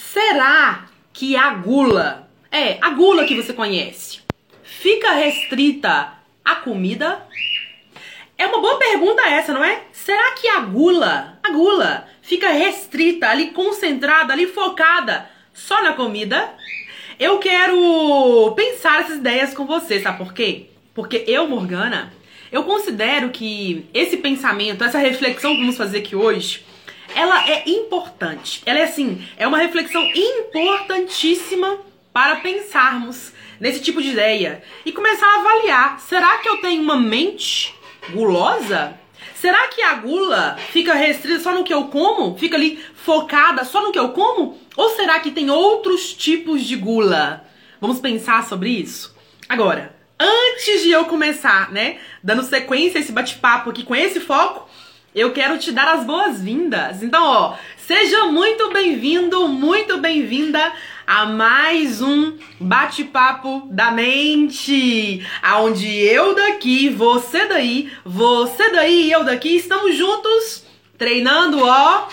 Será que a gula, é, a gula que você conhece, fica restrita à comida? É uma boa pergunta essa, não é? Será que a gula, a gula, fica restrita, ali concentrada, ali focada só na comida? Eu quero pensar essas ideias com você, sabe por quê? Porque eu, Morgana, eu considero que esse pensamento, essa reflexão que vamos fazer aqui hoje, ela é importante. Ela é assim, é uma reflexão importantíssima para pensarmos nesse tipo de ideia e começar a avaliar: será que eu tenho uma mente gulosa? Será que a gula fica restrita só no que eu como? Fica ali focada só no que eu como? Ou será que tem outros tipos de gula? Vamos pensar sobre isso? Agora, antes de eu começar, né, dando sequência a esse bate-papo aqui com esse foco, eu quero te dar as boas-vindas. Então, ó, seja muito bem-vindo, muito bem-vinda a mais um bate-papo da mente, aonde eu daqui, você daí, você daí e eu daqui estamos juntos treinando, ó,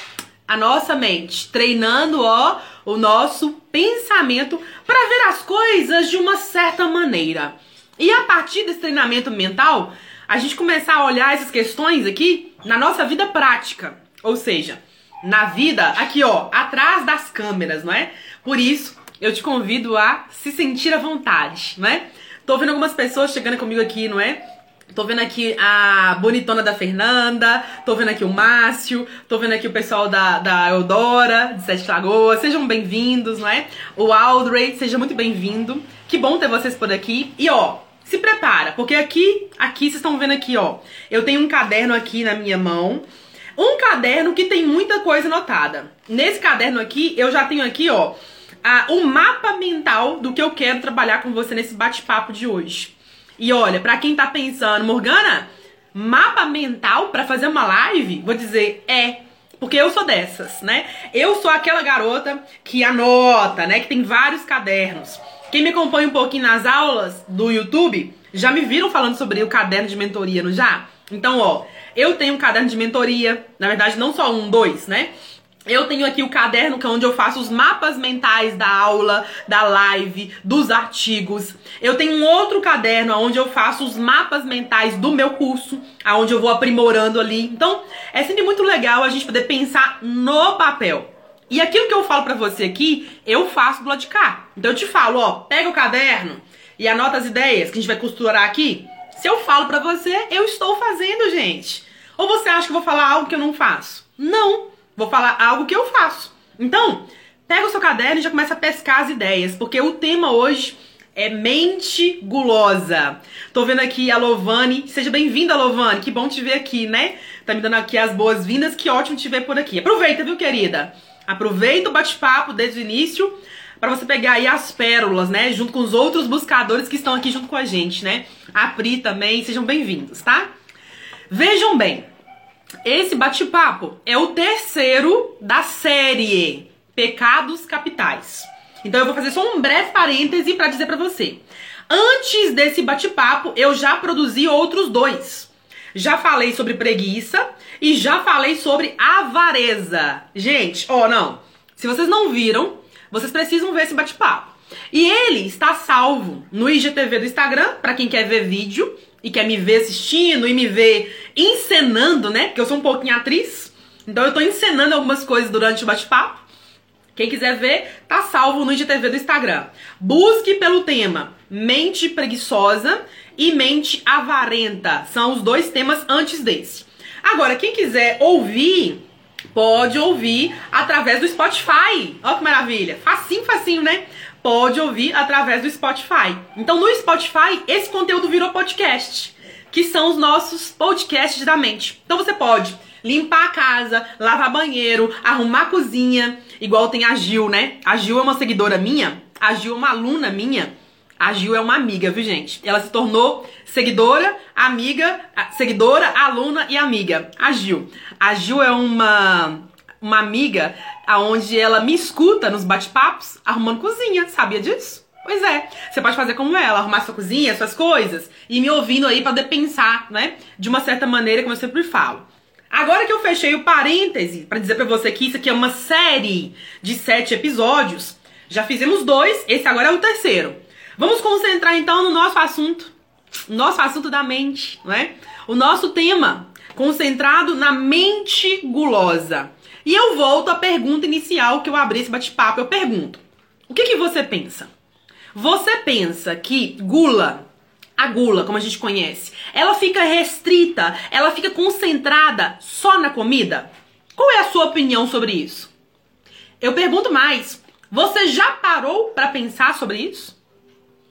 a nossa mente, treinando, ó, o nosso pensamento para ver as coisas de uma certa maneira. E a partir desse treinamento mental, a gente começar a olhar essas questões aqui na nossa vida prática. Ou seja, na vida, aqui ó, atrás das câmeras, não é? Por isso, eu te convido a se sentir à vontade, não é? Tô vendo algumas pessoas chegando comigo aqui, não é? Tô vendo aqui a bonitona da Fernanda, tô vendo aqui o Márcio, tô vendo aqui o pessoal da, da Eudora, de Sete Lagoas. Sejam bem-vindos, não é? O Aldrey, seja muito bem-vindo. Que bom ter vocês por aqui. E ó, se prepara, porque aqui, aqui vocês estão vendo aqui, ó. Eu tenho um caderno aqui na minha mão. Um caderno que tem muita coisa anotada. Nesse caderno aqui, eu já tenho aqui, ó, o um mapa mental do que eu quero trabalhar com você nesse bate-papo de hoje. E olha, para quem tá pensando, Morgana, mapa mental para fazer uma live, vou dizer, é porque eu sou dessas, né? Eu sou aquela garota que anota, né? Que tem vários cadernos. Quem me acompanha um pouquinho nas aulas do YouTube já me viram falando sobre o caderno de mentoria, não já? Então, ó, eu tenho um caderno de mentoria, na verdade, não só um, dois, né? Eu tenho aqui o caderno que é onde eu faço os mapas mentais da aula, da live, dos artigos. Eu tenho um outro caderno onde eu faço os mapas mentais do meu curso, aonde eu vou aprimorando ali. Então, é sempre muito legal a gente poder pensar no papel. E aquilo que eu falo para você aqui, eu faço do lado de cá. Então eu te falo, ó, pega o caderno e anota as ideias que a gente vai costurar aqui. Se eu falo para você, eu estou fazendo, gente. Ou você acha que eu vou falar algo que eu não faço? Não, vou falar algo que eu faço. Então, pega o seu caderno e já começa a pescar as ideias, porque o tema hoje é mente gulosa. Tô vendo aqui a Lovane. Seja bem-vinda, Lovane. Que bom te ver aqui, né? Tá me dando aqui as boas-vindas. Que ótimo te ver por aqui. Aproveita, viu, querida? Aproveita o bate-papo desde o início para você pegar aí as pérolas, né? Junto com os outros buscadores que estão aqui junto com a gente, né? A Pri também, sejam bem-vindos, tá? Vejam bem, esse bate-papo é o terceiro da série Pecados Capitais. Então eu vou fazer só um breve parêntese para dizer para você. Antes desse bate-papo, eu já produzi outros dois. Já falei sobre preguiça e já falei sobre avareza. Gente, ó, oh, não. Se vocês não viram, vocês precisam ver esse bate-papo. E ele está salvo no IGTV do Instagram, para quem quer ver vídeo e quer me ver assistindo e me ver encenando, né? Porque eu sou um pouquinho atriz. Então eu tô encenando algumas coisas durante o bate-papo. Quem quiser ver, tá salvo no IGTV do Instagram. Busque pelo tema mente preguiçosa e mente avarenta. São os dois temas antes desse. Agora, quem quiser ouvir, pode ouvir através do Spotify. Olha que maravilha. Facinho, facinho, né? Pode ouvir através do Spotify. Então, no Spotify, esse conteúdo virou podcast, que são os nossos podcasts da mente. Então, você pode limpar a casa, lavar banheiro, arrumar a cozinha, igual tem a Gil, né? A Gil é uma seguidora minha, a Gil é uma aluna minha a Gil é uma amiga, viu, gente? Ela se tornou seguidora, amiga, seguidora, aluna e amiga. A Gil. A Gil é uma uma amiga aonde ela me escuta nos bate-papos arrumando cozinha. Sabia disso? Pois é. Você pode fazer como ela, arrumar sua cozinha, suas coisas e me ouvindo aí para poder pensar, né? De uma certa maneira, como eu sempre falo. Agora que eu fechei o parêntese para dizer para você que isso aqui é uma série de sete episódios, já fizemos dois, esse agora é o terceiro. Vamos concentrar então no nosso assunto, nosso assunto da mente, né? O nosso tema, concentrado na mente gulosa. E eu volto à pergunta inicial que eu abri esse bate-papo. Eu pergunto: o que, que você pensa? Você pensa que gula, a gula, como a gente conhece, ela fica restrita, ela fica concentrada só na comida? Qual é a sua opinião sobre isso? Eu pergunto mais: você já parou para pensar sobre isso?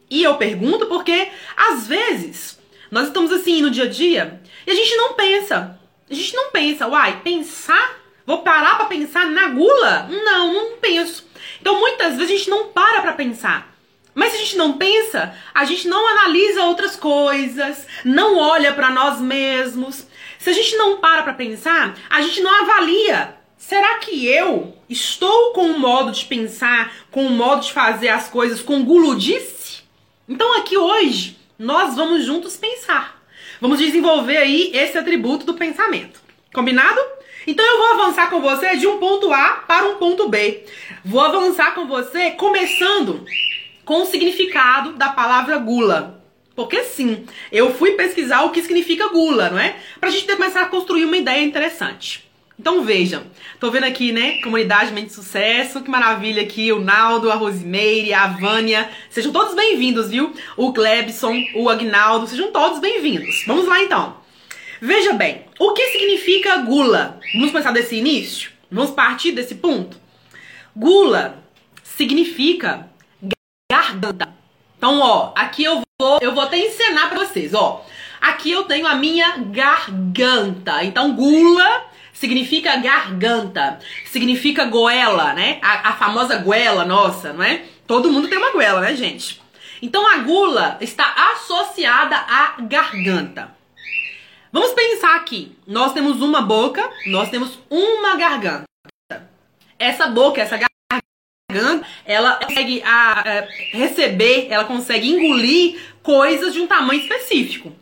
E eu pergunto porque às vezes nós estamos assim no dia a dia e a gente não pensa. A gente não pensa, uai, pensar Vou parar para pensar na gula? Não, não penso. Então muitas vezes a gente não para para pensar. Mas se a gente não pensa, a gente não analisa outras coisas, não olha para nós mesmos. Se a gente não para para pensar, a gente não avalia. Será que eu estou com um modo de pensar, com um modo de fazer as coisas com guludice? Então aqui hoje nós vamos juntos pensar. Vamos desenvolver aí esse atributo do pensamento. Combinado? Então eu vou avançar com você de um ponto A para um ponto B. Vou avançar com você começando com o significado da palavra gula. Porque sim, eu fui pesquisar o que significa gula, não é? Pra gente começar a construir uma ideia interessante. Então vejam, tô vendo aqui, né, comunidade Mente Sucesso, que maravilha aqui, o Naldo, a Rosimeire, a Vânia, sejam todos bem-vindos, viu? O Glebson, o Agnaldo, sejam todos bem-vindos. Vamos lá então. Veja bem, o que significa gula? Vamos começar desse início? Vamos partir desse ponto? Gula significa Então, ó, aqui eu vou, eu vou até ensinar para vocês, ó. Aqui eu tenho a minha garganta. Então, gula significa garganta, significa goela, né? A, a famosa goela nossa, não é? Todo mundo tem uma goela, né, gente? Então, a gula está associada à garganta. Vamos pensar aqui. Nós temos uma boca, nós temos uma garganta. Essa boca, essa garganta, ela consegue a, a, receber, ela consegue engolir coisas de um tamanho específico.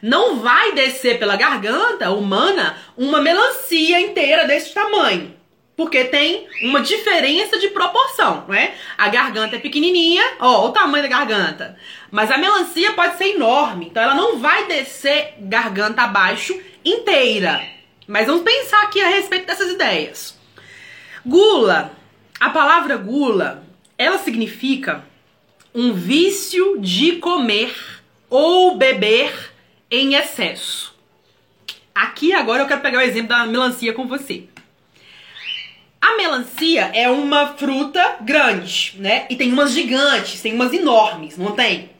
Não vai descer pela garganta humana uma melancia inteira desse tamanho porque tem uma diferença de proporção, não é? A garganta é pequenininha, ó, o tamanho da garganta. Mas a melancia pode ser enorme, então ela não vai descer garganta abaixo inteira. Mas vamos pensar aqui a respeito dessas ideias. Gula, a palavra gula, ela significa um vício de comer ou beber em excesso. Aqui agora eu quero pegar o exemplo da melancia com você. A melancia é uma fruta grande, né? E tem umas gigantes, tem umas enormes, não tem?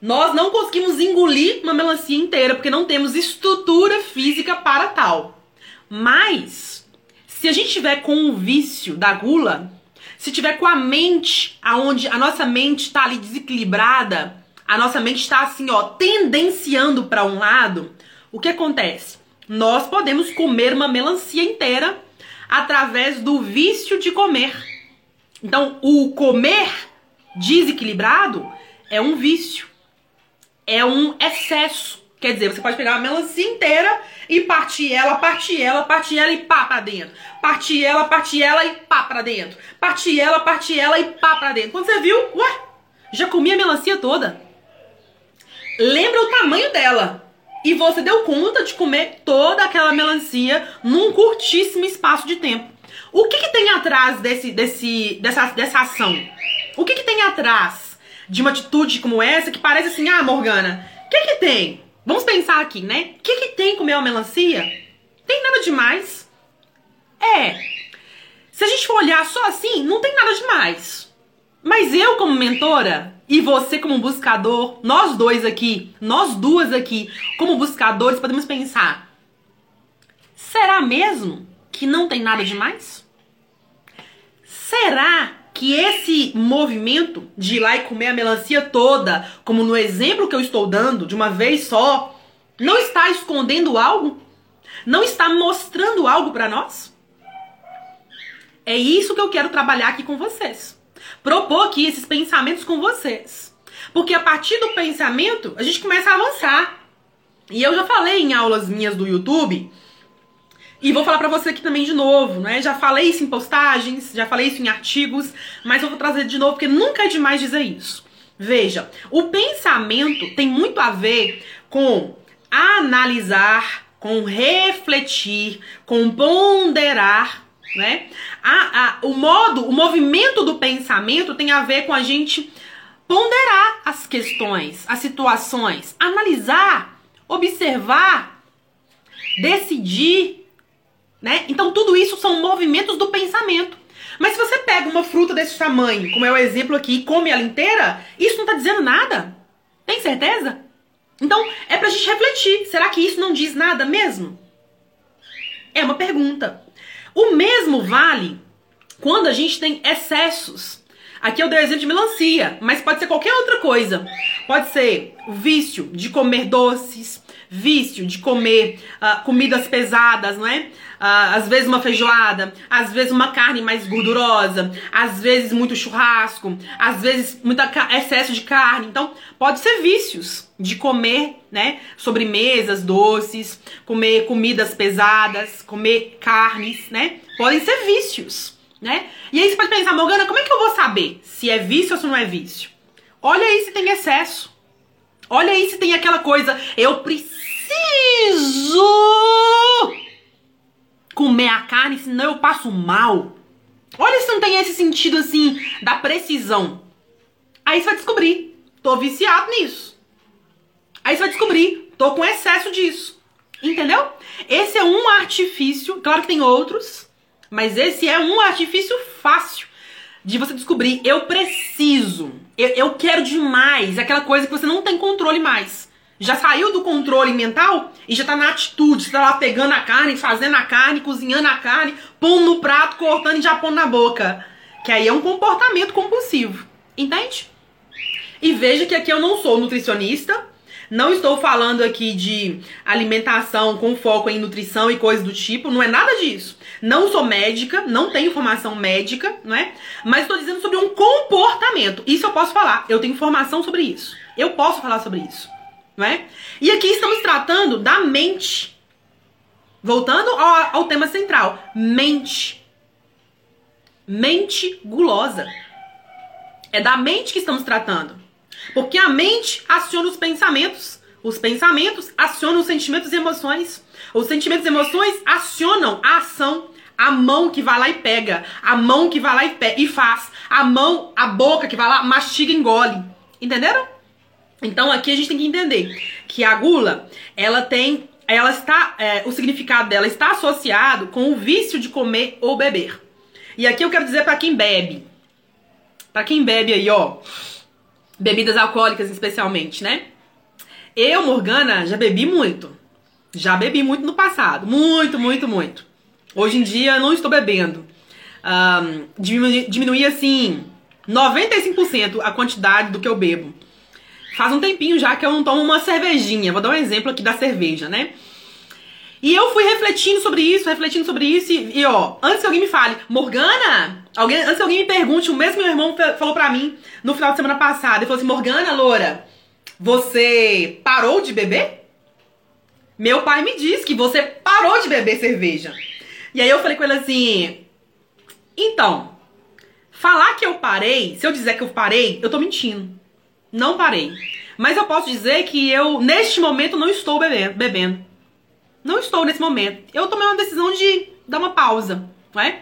Nós não conseguimos engolir uma melancia inteira porque não temos estrutura física para tal. Mas, se a gente tiver com o vício da gula, se tiver com a mente aonde a nossa mente está ali desequilibrada, a nossa mente está assim, ó, tendenciando para um lado, o que acontece? Nós podemos comer uma melancia inteira através do vício de comer. Então, o comer desequilibrado é um vício, é um excesso. Quer dizer, você pode pegar uma melancia inteira e partir ela, partir ela, partir ela e pá pra dentro. Partir ela, partir ela e pá pra dentro. Partir ela, partir ela e pá pra dentro. Quando você viu, ué, já comi a melancia toda. Lembra o tamanho dela e você deu conta de comer toda aquela melancia num curtíssimo espaço de tempo. O que, que tem atrás desse, desse, dessa, dessa ação? O que, que tem atrás de uma atitude como essa que parece assim, ah, Morgana, o que, que tem? Vamos pensar aqui, né? O que, que tem comer uma melancia? Tem nada demais. É. Se a gente for olhar só assim, não tem nada demais. Mas eu, como mentora, e você como buscador, nós dois aqui, nós duas aqui, como buscadores, podemos pensar: será mesmo que não tem nada demais? Será que esse movimento de ir lá e comer a melancia toda, como no exemplo que eu estou dando, de uma vez só, não está escondendo algo? Não está mostrando algo para nós? É isso que eu quero trabalhar aqui com vocês propor aqui esses pensamentos com vocês. Porque a partir do pensamento, a gente começa a avançar. E eu já falei em aulas minhas do YouTube E vou falar para você aqui também de novo, né? Já falei isso em postagens, já falei isso em artigos, mas eu vou trazer de novo porque nunca é demais dizer isso. Veja, o pensamento tem muito a ver com analisar, com refletir, com ponderar, né? A, a, o modo, o movimento do pensamento tem a ver com a gente ponderar as questões, as situações, analisar, observar, decidir, né? Então tudo isso são movimentos do pensamento. Mas se você pega uma fruta desse tamanho, como é o exemplo aqui, e come ela inteira, isso não tá dizendo nada. Tem certeza? Então é pra gente refletir. Será que isso não diz nada mesmo? É uma pergunta. O mesmo vale quando a gente tem excessos. Aqui eu dei o exemplo de melancia, mas pode ser qualquer outra coisa. Pode ser o vício de comer doces, vício de comer uh, comidas pesadas, não é? Uh, às vezes uma feijoada, às vezes uma carne mais gordurosa, às vezes muito churrasco, às vezes muito excesso de carne. Então, pode ser vícios de comer, né? Sobremesas, doces, comer comidas pesadas, comer carnes, né? Podem ser vícios, né? E aí você pode pensar, Morgana, como é que eu vou saber se é vício ou se não é vício? Olha aí se tem excesso. Olha aí se tem aquela coisa, eu preciso comer a carne, senão eu passo mal. Olha se não tem esse sentido assim da precisão. Aí você vai descobrir, tô viciado nisso. Aí você vai descobrir, tô com excesso disso. Entendeu? Esse é um artifício, claro que tem outros, mas esse é um artifício fácil de você descobrir, eu preciso, eu, eu quero demais, aquela coisa que você não tem controle mais. Já saiu do controle mental e já tá na atitude. Você tá lá pegando a carne, fazendo a carne, cozinhando a carne, pondo no prato, cortando e já pondo na boca. Que aí é um comportamento compulsivo. Entende? E veja que aqui eu não sou nutricionista, não estou falando aqui de alimentação com foco em nutrição e coisas do tipo, não é nada disso. Não sou médica, não tenho formação médica, não é? Mas estou dizendo sobre um comportamento. Isso eu posso falar. Eu tenho formação sobre isso. Eu posso falar sobre isso, não é? E aqui estamos tratando da mente. Voltando ao, ao tema central, mente. Mente gulosa. É da mente que estamos tratando. Porque a mente aciona os pensamentos. Os pensamentos acionam os sentimentos e emoções. Os sentimentos e emoções acionam a ação. A mão que vai lá e pega. A mão que vai lá e, e faz. A mão, a boca que vai lá, mastiga e engole. Entenderam? Então aqui a gente tem que entender que a gula, ela tem. Ela está. É, o significado dela está associado com o vício de comer ou beber. E aqui eu quero dizer para quem bebe. Para quem bebe aí, ó bebidas alcoólicas especialmente, né? Eu, Morgana, já bebi muito. Já bebi muito no passado. Muito, muito, muito. Hoje em dia não estou bebendo. Um, diminui, diminui assim 95% a quantidade do que eu bebo. Faz um tempinho já que eu não tomo uma cervejinha. Vou dar um exemplo aqui da cerveja, né? E eu fui refletindo sobre isso, refletindo sobre isso, e, e ó, antes que alguém me fale, Morgana, alguém, antes que alguém me pergunte, o mesmo meu irmão falou pra mim no final de semana passado, ele falou assim, Morgana, Loura, você parou de beber? Meu pai me disse que você parou de beber cerveja. E aí eu falei com ele assim, então, falar que eu parei, se eu dizer que eu parei, eu tô mentindo. Não parei. Mas eu posso dizer que eu, neste momento, não estou bebendo. Não estou nesse momento. Eu tomei uma decisão de dar uma pausa, não é?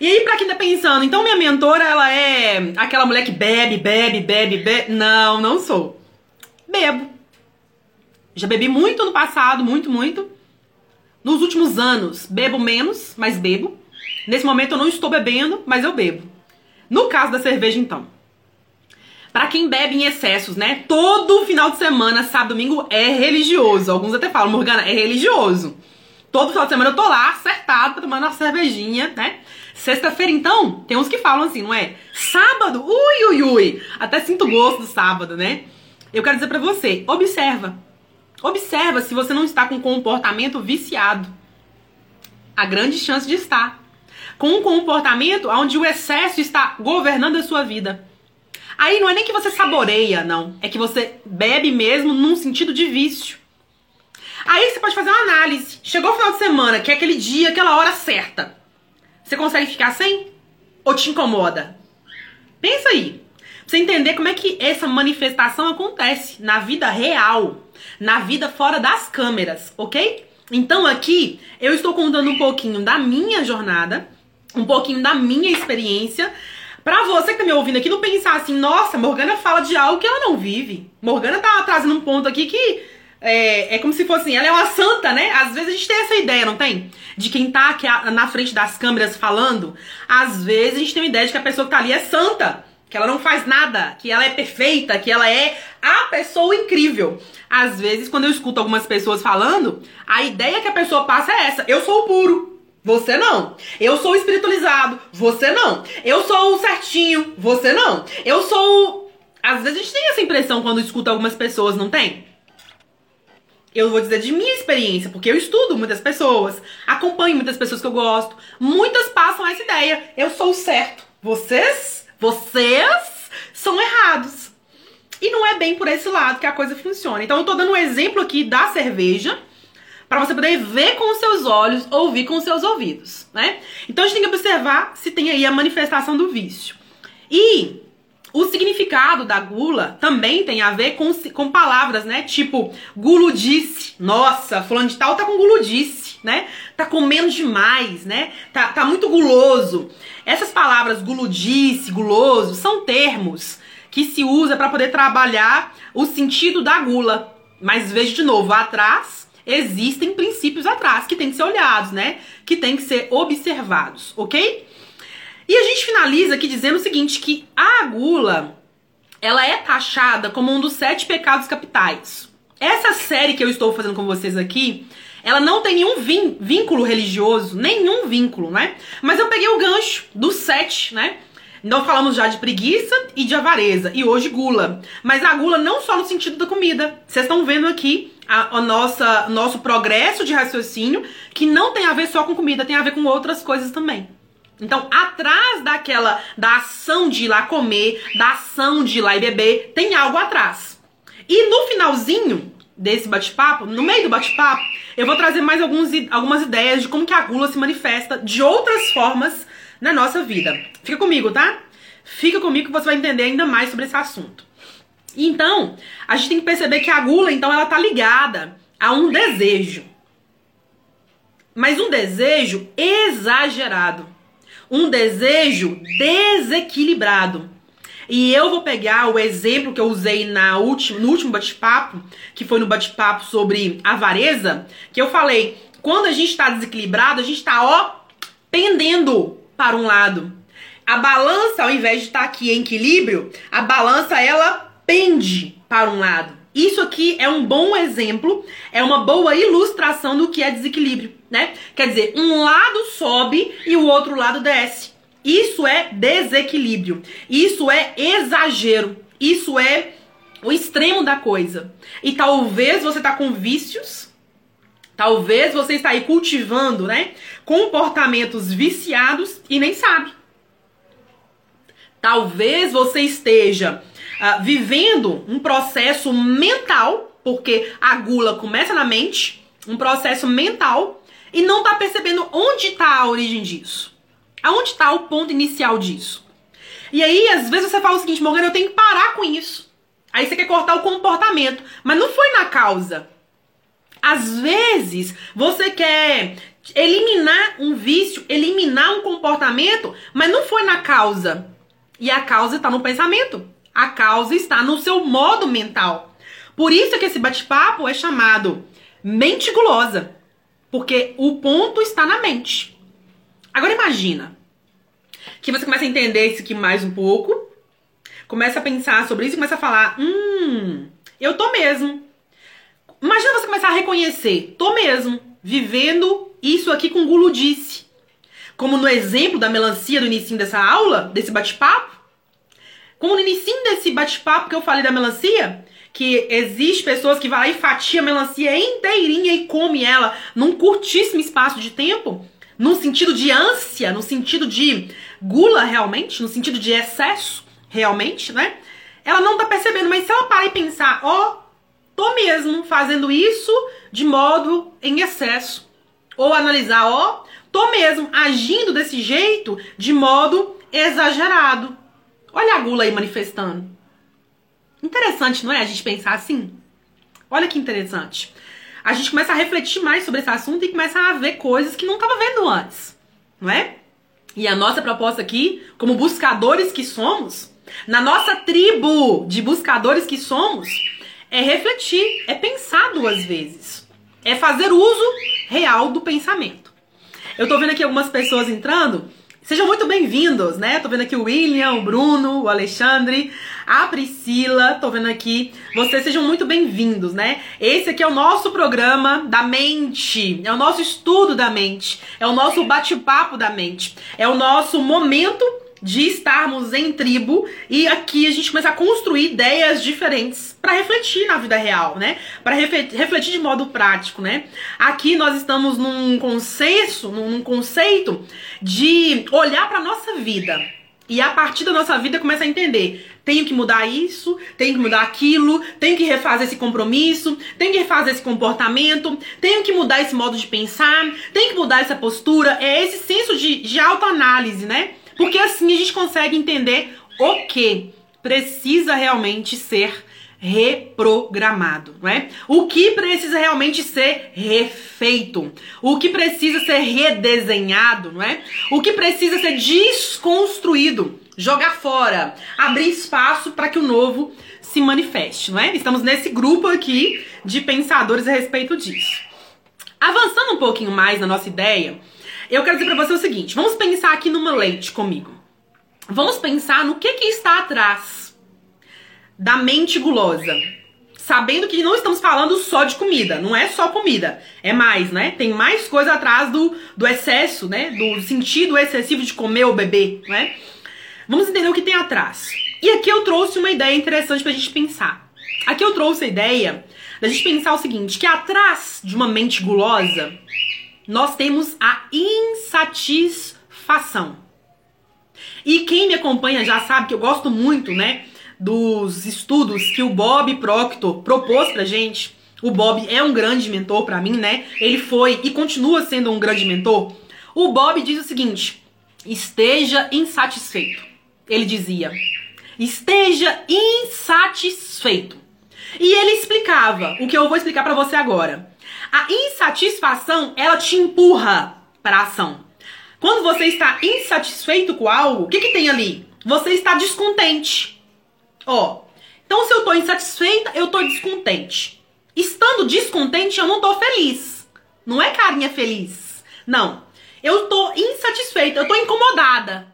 E aí, pra quem tá pensando, então minha mentora, ela é aquela mulher que bebe, bebe, bebe, bebe. Não, não sou. Bebo. Já bebi muito no passado, muito, muito. Nos últimos anos, bebo menos, mas bebo. Nesse momento eu não estou bebendo, mas eu bebo. No caso da cerveja, então. Para quem bebe em excessos, né? Todo final de semana, sábado, domingo é religioso. Alguns até falam, Morgana, é religioso. Todo final de semana eu tô lá, acertado, tomando uma cervejinha, né? Sexta-feira, então, tem uns que falam assim, não é? Sábado, ui, ui, ui. Até sinto gosto do sábado, né? Eu quero dizer para você, observa. Observa se você não está com comportamento viciado. A grande chance de estar. Com um comportamento onde o excesso está governando a sua vida. Aí não é nem que você saboreia, não. É que você bebe mesmo num sentido de vício. Aí você pode fazer uma análise. Chegou o final de semana, que é aquele dia, aquela hora certa. Você consegue ficar sem? Ou te incomoda? Pensa aí. Pra você entender como é que essa manifestação acontece na vida real, na vida fora das câmeras, ok? Então aqui eu estou contando um pouquinho da minha jornada, um pouquinho da minha experiência, Pra você que tá me ouvindo aqui, não pensar assim, nossa, Morgana fala de algo que ela não vive. Morgana tá trazendo um ponto aqui que é, é como se fosse assim, ela é uma santa, né? Às vezes a gente tem essa ideia, não tem? De quem tá aqui na frente das câmeras falando. Às vezes a gente tem uma ideia de que a pessoa que tá ali é santa. Que ela não faz nada, que ela é perfeita, que ela é a pessoa incrível. Às vezes, quando eu escuto algumas pessoas falando, a ideia que a pessoa passa é essa: eu sou o puro. Você não. Eu sou espiritualizado. Você não. Eu sou o certinho. Você não. Eu sou. Às vezes a gente tem essa impressão quando escuta algumas pessoas, não tem? Eu vou dizer de minha experiência, porque eu estudo muitas pessoas, acompanho muitas pessoas que eu gosto. Muitas passam essa ideia. Eu sou o certo. Vocês, vocês são errados. E não é bem por esse lado que a coisa funciona. Então eu tô dando um exemplo aqui da cerveja para você poder ver com os seus olhos, ouvir com os seus ouvidos, né? Então a gente tem que observar se tem aí a manifestação do vício. E o significado da gula também tem a ver com, com palavras, né? Tipo, guludice. Nossa, fulano de tal tá com guludice, né? Tá comendo demais, né? Tá, tá muito guloso. Essas palavras guludice, guloso, são termos que se usa para poder trabalhar o sentido da gula. Mas veja de novo, atrás existem princípios atrás que tem que ser olhados, né? Que tem que ser observados, ok? E a gente finaliza aqui dizendo o seguinte, que a gula, ela é taxada como um dos sete pecados capitais. Essa série que eu estou fazendo com vocês aqui, ela não tem nenhum vínculo religioso, nenhum vínculo, né? Mas eu peguei o gancho dos sete, né? Nós falamos já de preguiça e de avareza, e hoje gula. Mas a gula não só no sentido da comida. Vocês estão vendo aqui a, a nossa nosso progresso de raciocínio, que não tem a ver só com comida, tem a ver com outras coisas também. Então, atrás daquela da ação de ir lá comer, da ação de ir lá e beber, tem algo atrás. E no finalzinho desse bate-papo, no meio do bate-papo, eu vou trazer mais alguns, algumas ideias de como que a gula se manifesta de outras formas na nossa vida. Fica comigo, tá? Fica comigo que você vai entender ainda mais sobre esse assunto. Então, a gente tem que perceber que a gula, então, ela tá ligada a um desejo. Mas um desejo exagerado. Um desejo desequilibrado. E eu vou pegar o exemplo que eu usei na última, no último bate-papo, que foi no bate-papo sobre avareza, que eu falei, quando a gente está desequilibrado, a gente está, ó, pendendo para um lado. A balança, ao invés de estar tá aqui em equilíbrio, a balança ela pende para um lado. Isso aqui é um bom exemplo, é uma boa ilustração do que é desequilíbrio, né? Quer dizer, um lado sobe e o outro lado desce. Isso é desequilíbrio. Isso é exagero. Isso é o extremo da coisa. E talvez você tá com vícios Talvez você está aí cultivando, né, comportamentos viciados e nem sabe. Talvez você esteja uh, vivendo um processo mental, porque a gula começa na mente, um processo mental, e não está percebendo onde está a origem disso. Aonde está o ponto inicial disso? E aí, às vezes você fala o seguinte, Morgana, eu tenho que parar com isso. Aí você quer cortar o comportamento, mas não foi na causa. Às vezes, você quer eliminar um vício, eliminar um comportamento, mas não foi na causa. E a causa está no pensamento. A causa está no seu modo mental. Por isso que esse bate-papo é chamado mente gulosa. Porque o ponto está na mente. Agora imagina que você começa a entender isso aqui mais um pouco, começa a pensar sobre isso e começa a falar: hum, eu tô mesmo. Imagina você começar a reconhecer, tô mesmo vivendo isso aqui com guludice. Como no exemplo da melancia do início dessa aula, desse bate-papo. Como no início desse bate-papo que eu falei da melancia, que existe pessoas que vai lá e fatia a melancia inteirinha e come ela num curtíssimo espaço de tempo, no sentido de ânsia, no sentido de gula realmente, no sentido de excesso realmente, né? Ela não tá percebendo, mas se ela parar e pensar, ó, oh, tô mesmo fazendo isso de modo em excesso. Ou analisar, ó, tô mesmo agindo desse jeito de modo exagerado. Olha a gula aí manifestando. Interessante, não é? A gente pensar assim. Olha que interessante. A gente começa a refletir mais sobre esse assunto e começa a ver coisas que não estava vendo antes, não é? E a nossa proposta aqui, como buscadores que somos, na nossa tribo de buscadores que somos, é refletir, é pensar duas vezes, é fazer uso real do pensamento. Eu tô vendo aqui algumas pessoas entrando Sejam muito bem-vindos, né? Tô vendo aqui o William, o Bruno, o Alexandre, a Priscila, tô vendo aqui. Vocês sejam muito bem-vindos, né? Esse aqui é o nosso programa da mente, é o nosso estudo da mente, é o nosso bate-papo da mente, é o nosso momento de estarmos em tribo e aqui a gente começa a construir ideias diferentes para refletir na vida real, né? Para refletir de modo prático, né? Aqui nós estamos num consenso, num conceito de olhar para nossa vida e a partir da nossa vida começa a entender. Tenho que mudar isso, tenho que mudar aquilo, tenho que refazer esse compromisso, tenho que refazer esse comportamento, tenho que mudar esse modo de pensar, tenho que mudar essa postura. É esse senso de, de autoanálise, né? Porque assim a gente consegue entender o que precisa realmente ser reprogramado, não é? O que precisa realmente ser refeito, o que precisa ser redesenhado, não é? O que precisa ser desconstruído, jogar fora, abrir espaço para que o novo se manifeste, não é? Estamos nesse grupo aqui de pensadores a respeito disso. Avançando um pouquinho mais na nossa ideia, eu quero dizer para você o seguinte: vamos pensar aqui numa leite comigo. Vamos pensar no que, que está atrás da mente gulosa. Sabendo que não estamos falando só de comida, não é só comida, é mais, né? Tem mais coisa atrás do, do excesso, né? Do sentido excessivo de comer ou beber, né? Vamos entender o que tem atrás. E aqui eu trouxe uma ideia interessante pra gente pensar. Aqui eu trouxe a ideia da gente pensar o seguinte, que atrás de uma mente gulosa nós temos a insatisfação. E quem me acompanha já sabe que eu gosto muito, né, dos estudos que o Bob Proctor propôs pra gente. O Bob é um grande mentor para mim, né? Ele foi e continua sendo um grande mentor. O Bob diz o seguinte: esteja insatisfeito. Ele dizia: esteja insatisfeito. E ele explicava o que eu vou explicar para você agora. A insatisfação, ela te empurra para ação. Quando você está insatisfeito com algo, o que, que tem ali? Você está descontente. Ó, então se eu estou insatisfeita, eu estou descontente. Estando descontente, eu não estou feliz. Não é carinha feliz. Não. Eu estou insatisfeita, eu estou incomodada.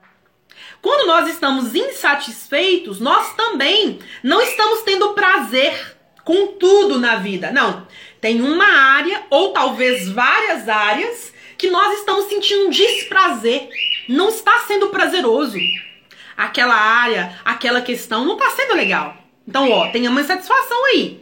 Quando nós estamos insatisfeitos, nós também não estamos tendo prazer com tudo na vida. Não. Tem uma área, ou talvez várias áreas, que nós estamos sentindo desprazer. Não está sendo prazeroso. Aquela área, aquela questão não está sendo legal. Então, ó, tem uma insatisfação aí.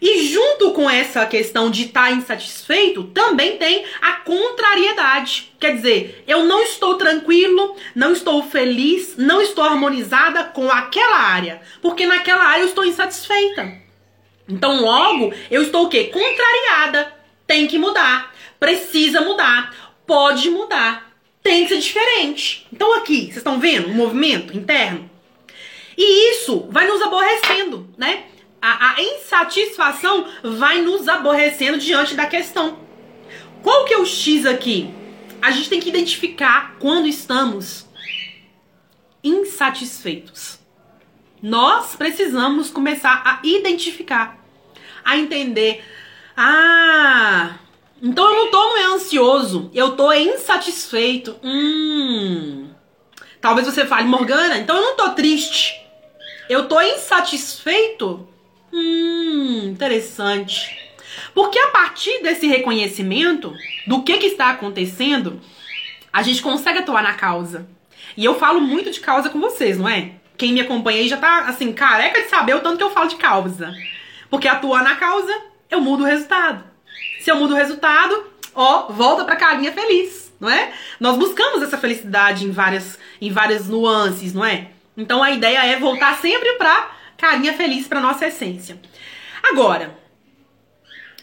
E junto com essa questão de estar tá insatisfeito, também tem a contrariedade. Quer dizer, eu não estou tranquilo, não estou feliz, não estou harmonizada com aquela área, porque naquela área eu estou insatisfeita. Então, logo, eu estou o quê? Contrariada. Tem que mudar. Precisa mudar. Pode mudar. Tem que ser diferente. Então, aqui, vocês estão vendo o movimento interno? E isso vai nos aborrecendo, né? A, a, insatisfação vai nos aborrecendo diante da questão. Qual que é o X aqui? A gente tem que identificar quando estamos insatisfeitos. Nós precisamos começar a identificar a entender. Ah, então eu não tô é ansioso, eu tô insatisfeito. Hum. Talvez você fale, Morgana, então eu não tô triste. Eu tô insatisfeito? Hum, interessante. Porque a partir desse reconhecimento do que, que está acontecendo, a gente consegue atuar na causa. E eu falo muito de causa com vocês, não é? Quem me acompanha aí já tá assim, careca de saber o tanto que eu falo de causa. Porque atuar na causa, eu mudo o resultado. Se eu mudo o resultado, ó, volta pra carinha feliz, não é? Nós buscamos essa felicidade em várias, em várias nuances, não é? Então a ideia é voltar sempre pra carinha feliz, pra nossa essência. Agora,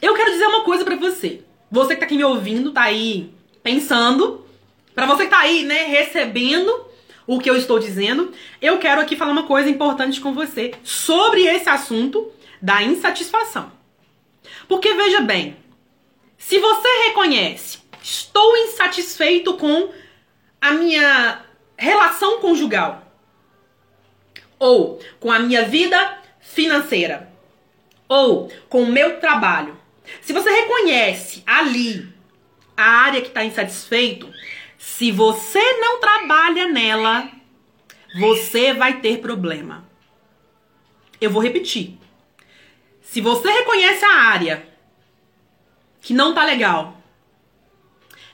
eu quero dizer uma coisa para você. Você que tá aqui me ouvindo, tá aí pensando, para você que tá aí, né, recebendo o que eu estou dizendo, eu quero aqui falar uma coisa importante com você sobre esse assunto da insatisfação. Porque veja bem, se você reconhece, estou insatisfeito com a minha relação conjugal ou com a minha vida financeira ou com o meu trabalho. Se você reconhece ali a área que está insatisfeito, se você não trabalha nela, você vai ter problema. Eu vou repetir. Se você reconhece a área que não tá legal,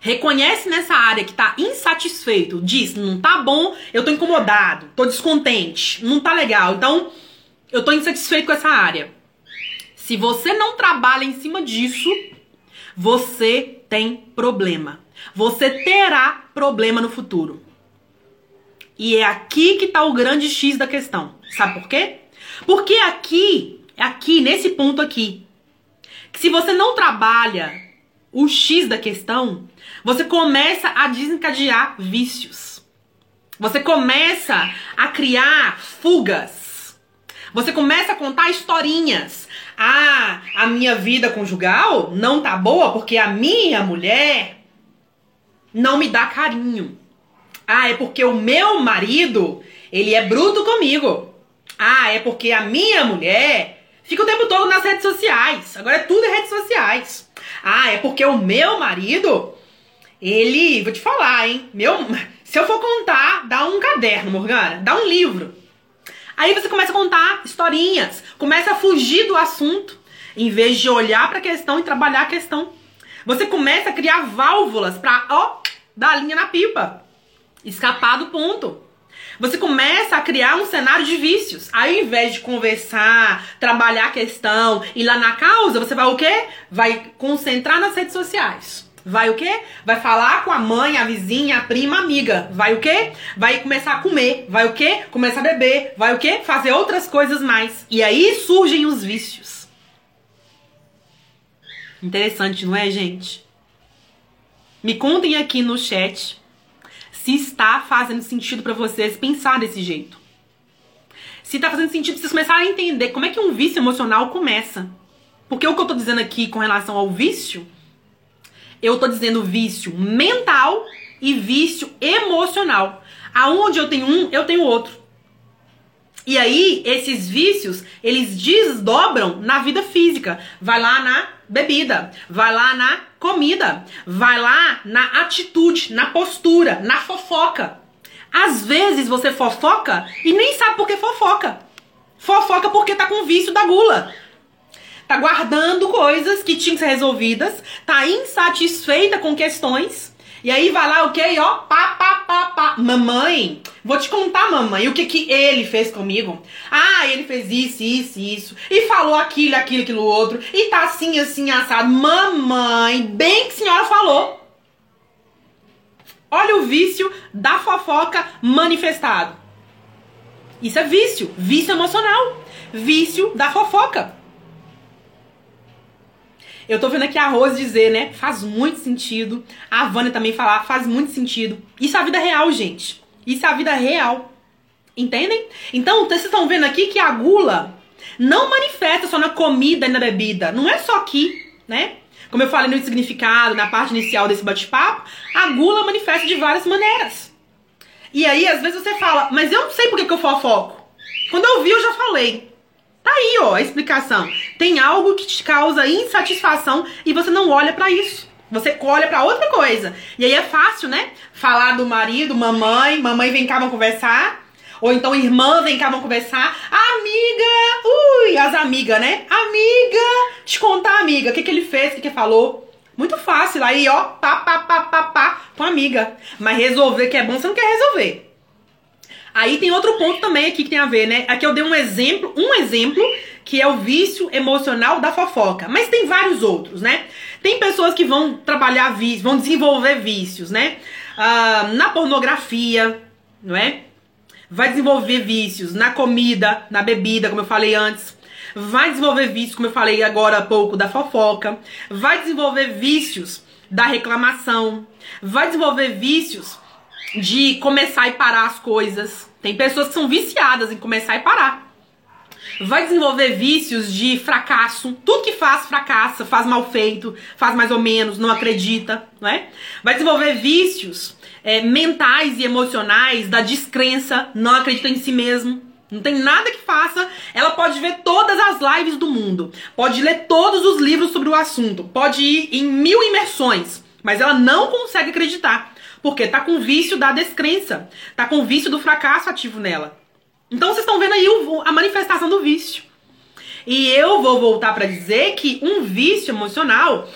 reconhece nessa área que tá insatisfeito, diz, não tá bom, eu tô incomodado, tô descontente, não tá legal, então eu tô insatisfeito com essa área. Se você não trabalha em cima disso, você tem problema. Você terá problema no futuro. E é aqui que está o grande X da questão. Sabe por quê? Porque aqui, aqui, nesse ponto aqui, que se você não trabalha o X da questão, você começa a desencadear vícios. Você começa a criar fugas. Você começa a contar historinhas. Ah, a minha vida conjugal não tá boa porque a minha mulher não me dá carinho. Ah, é porque o meu marido, ele é bruto comigo. Ah, é porque a minha mulher fica o tempo todo nas redes sociais. Agora é tudo em redes sociais. Ah, é porque o meu marido, ele, vou te falar, hein? Meu, se eu for contar, dá um caderno, Morgana, dá um livro. Aí você começa a contar historinhas, começa a fugir do assunto, em vez de olhar para a questão e trabalhar a questão. Você começa a criar válvulas para, ó, dar linha na pipa, escapar do ponto. Você começa a criar um cenário de vícios. Aí, ao invés de conversar, trabalhar a questão, ir lá na causa, você vai o quê? Vai concentrar nas redes sociais. Vai o quê? Vai falar com a mãe, a vizinha, a prima, a amiga. Vai o quê? Vai começar a comer. Vai o quê? Começar a beber. Vai o quê? Fazer outras coisas mais. E aí surgem os vícios. Interessante, não é, gente? Me contem aqui no chat se está fazendo sentido para vocês pensar desse jeito. Se está fazendo sentido vocês começarem a entender como é que um vício emocional começa. Porque o que eu estou dizendo aqui com relação ao vício, eu estou dizendo vício mental e vício emocional. Aonde eu tenho um, eu tenho outro. E aí, esses vícios, eles desdobram na vida física. Vai lá na bebida, vai lá na comida, vai lá na atitude, na postura, na fofoca. Às vezes você fofoca e nem sabe por que fofoca. Fofoca porque tá com vício da gula. Tá guardando coisas que tinham que ser resolvidas, tá insatisfeita com questões e aí vai lá o que? Ó, pá, pá, pá, pá. Mamãe, vou te contar, mamãe, o que que ele fez comigo. Ah, ele fez isso, isso, isso. E falou aquilo, aquilo, aquilo outro. E tá assim, assim, assado. Mamãe, bem que a senhora falou. Olha o vício da fofoca manifestado. Isso é vício, vício emocional. Vício da fofoca. Eu tô vendo aqui a Rose dizer, né? Faz muito sentido. A Vânia também falar, faz muito sentido. Isso é a vida real, gente. Isso é a vida real. Entendem? Então, vocês estão vendo aqui que a gula não manifesta só na comida e na bebida. Não é só aqui, né? Como eu falei no significado, na parte inicial desse bate-papo, a gula manifesta de várias maneiras. E aí, às vezes você fala, mas eu não sei por que, que eu fofoco. Quando eu vi, eu já falei. Tá aí, ó, a explicação. Tem algo que te causa insatisfação e você não olha para isso. Você olha para outra coisa. E aí é fácil, né? Falar do marido, mamãe, mamãe vem cá, vamos conversar. Ou então irmã vem cá, vamos conversar. Amiga! Ui, as amigas, né? Amiga! Te contar, amiga, o que, que ele fez, o que, que falou. Muito fácil. Aí, ó, pá, pá, pá, pá, pá, com amiga. Mas resolver que é bom, você não quer resolver. Aí tem outro ponto também aqui que tem a ver, né? Aqui eu dei um exemplo, um exemplo que é o vício emocional da fofoca. Mas tem vários outros, né? Tem pessoas que vão trabalhar vícios, vão desenvolver vícios, né? Ah, na pornografia, não é? Vai desenvolver vícios na comida, na bebida, como eu falei antes. vai desenvolver vícios, como eu falei agora há pouco, da fofoca, vai desenvolver vícios da reclamação, vai desenvolver vícios de começar e parar as coisas. Tem pessoas que são viciadas em começar e parar. Vai desenvolver vícios de fracasso. Tudo que faz, fracassa, faz mal feito, faz mais ou menos, não acredita, não é? Vai desenvolver vícios é, mentais e emocionais da descrença, não acredita em si mesmo. Não tem nada que faça. Ela pode ver todas as lives do mundo, pode ler todos os livros sobre o assunto, pode ir em mil imersões, mas ela não consegue acreditar. Porque tá com vício da descrença, tá com vício do fracasso ativo nela. Então vocês estão vendo aí o, a manifestação do vício. E eu vou voltar para dizer que um vício emocional,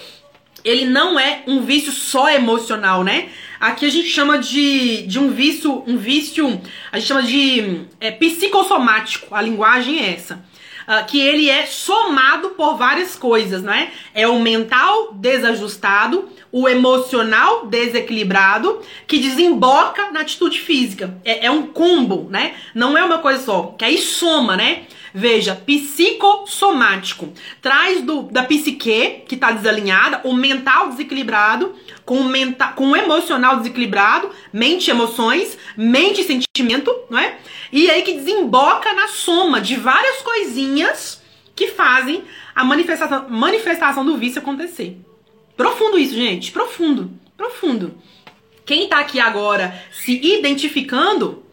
ele não é um vício só emocional, né? Aqui a gente chama de, de um vício, um vício, a gente chama de é, psicossomático. A linguagem é essa. Uh, que ele é somado por várias coisas, né? É o mental desajustado, o emocional desequilibrado, que desemboca na atitude física. É, é um combo, né? Não é uma coisa só, que aí soma, né? Veja, psicossomático. Traz do, da psique, que está desalinhada, o mental desequilibrado, com o, mental, com o emocional desequilibrado, mente emoções, mente sentimento, não é? E aí que desemboca na soma de várias coisinhas que fazem a manifestação, manifestação do vício acontecer. Profundo isso, gente. Profundo. Profundo. Quem tá aqui agora se identificando,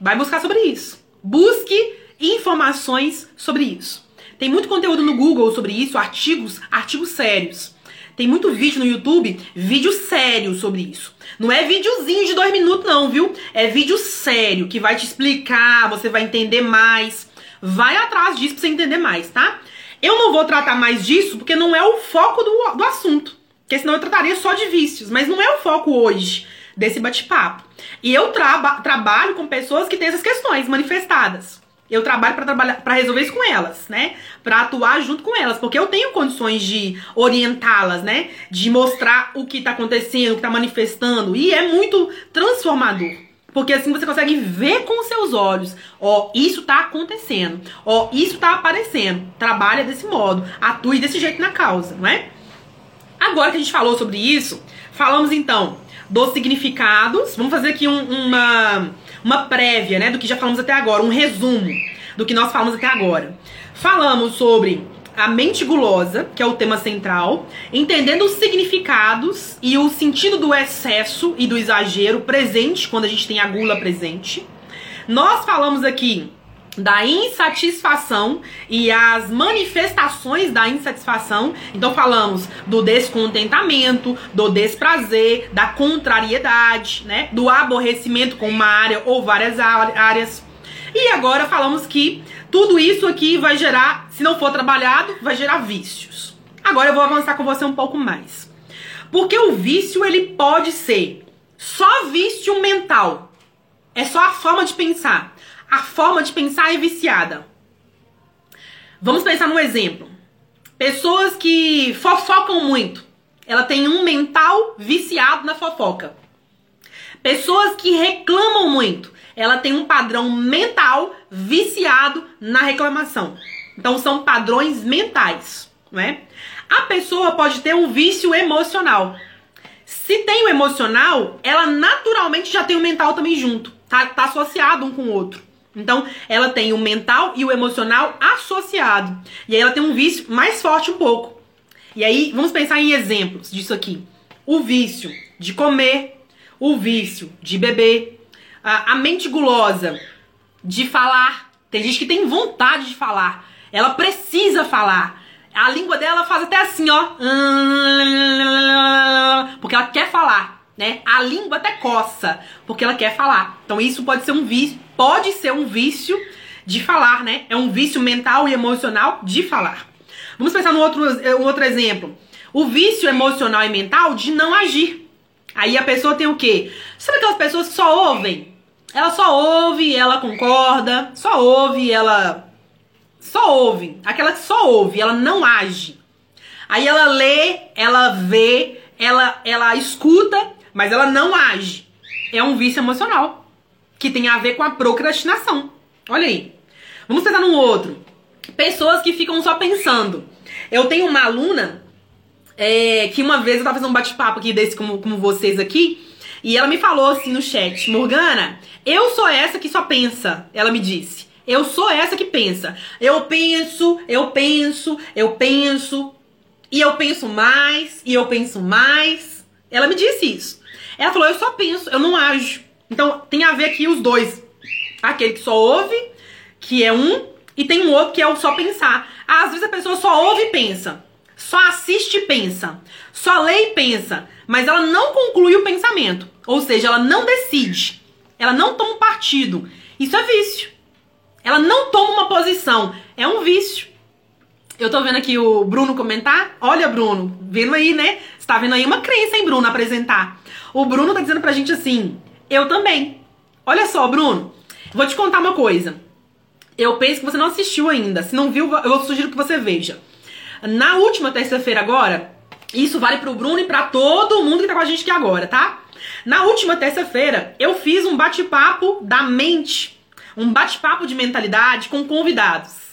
vai buscar sobre isso. Busque informações sobre isso. Tem muito conteúdo no Google sobre isso, artigos, artigos sérios. Tem muito vídeo no YouTube, vídeo sério sobre isso. Não é videozinho de dois minutos, não, viu? É vídeo sério que vai te explicar, você vai entender mais. Vai atrás disso pra você entender mais, tá? Eu não vou tratar mais disso porque não é o foco do, do assunto. Porque senão eu trataria só de vícios. Mas não é o foco hoje desse bate-papo. E eu traba trabalho com pessoas que têm essas questões manifestadas. Eu trabalho para trabalhar para resolver isso com elas, né? Para atuar junto com elas, porque eu tenho condições de orientá-las, né? De mostrar o que tá acontecendo, o que tá manifestando, e é muito transformador. Porque assim você consegue ver com seus olhos, ó, isso tá acontecendo, ó, isso tá aparecendo. Trabalha desse modo, atue desse jeito na causa, não é? Agora que a gente falou sobre isso, falamos então dos significados. Vamos fazer aqui um, uma uma prévia, né, do que já falamos até agora, um resumo do que nós falamos até agora. Falamos sobre a mente gulosa, que é o tema central, entendendo os significados e o sentido do excesso e do exagero presente quando a gente tem a gula presente. Nós falamos aqui da insatisfação e as manifestações da insatisfação. Então falamos do descontentamento, do desprazer, da contrariedade, né, do aborrecimento com uma área ou várias áreas. E agora falamos que tudo isso aqui vai gerar, se não for trabalhado, vai gerar vícios. Agora eu vou avançar com você um pouco mais. Porque o vício ele pode ser só vício mental. É só a forma de pensar a forma de pensar é viciada. Vamos pensar num exemplo. Pessoas que fofocam muito. Ela tem um mental viciado na fofoca. Pessoas que reclamam muito. Ela tem um padrão mental viciado na reclamação. Então são padrões mentais, não é? A pessoa pode ter um vício emocional. Se tem o emocional, ela naturalmente já tem o mental também junto. Tá, tá associado um com o outro. Então, ela tem o mental e o emocional associado. E aí ela tem um vício mais forte um pouco. E aí, vamos pensar em exemplos disso aqui. O vício de comer, o vício de beber, a, a mente gulosa de falar. Tem gente que tem vontade de falar. Ela precisa falar. A língua dela faz até assim, ó. Porque ela quer falar, né? A língua até coça, porque ela quer falar. Então isso pode ser um vício, pode ser um vício de falar, né? É um vício mental e emocional de falar. Vamos pensar no outro, um outro exemplo. O vício emocional e mental de não agir. Aí a pessoa tem o quê? Sabe aquelas pessoas que só ouvem? Ela só ouve, ela concorda, só ouve, ela só ouve. Aquela que só ouve, ela não age. Aí ela lê, ela vê, ela ela escuta, mas ela não age. É um vício emocional que tem a ver com a procrastinação. Olha aí. Vamos pensar num outro. pessoas que ficam só pensando. Eu tenho uma aluna é, que uma vez eu tava fazendo um bate-papo aqui desse como vocês aqui, e ela me falou assim no chat, Morgana, eu sou essa que só pensa, ela me disse. Eu sou essa que pensa. Eu penso, eu penso, eu penso, e eu penso mais, e eu penso mais. Ela me disse isso. Ela falou, eu só penso, eu não ajo. Então tem a ver aqui os dois. Aquele que só ouve, que é um, e tem um outro que é o só pensar. Às vezes a pessoa só ouve e pensa. Só assiste e pensa. Só lê e pensa. Mas ela não conclui o pensamento. Ou seja, ela não decide. Ela não toma partido. Isso é vício. Ela não toma uma posição. É um vício. Eu tô vendo aqui o Bruno comentar. Olha, Bruno, vendo aí, né? Você tá vendo aí uma crença, hein, Bruno, apresentar. O Bruno tá dizendo pra gente assim: eu também. Olha só, Bruno, vou te contar uma coisa. Eu penso que você não assistiu ainda. Se não viu, eu sugiro que você veja. Na última terça-feira agora, isso vale pro Bruno e para todo mundo que tá com a gente aqui agora, tá? Na última terça-feira, eu fiz um bate-papo da mente, um bate-papo de mentalidade com convidados.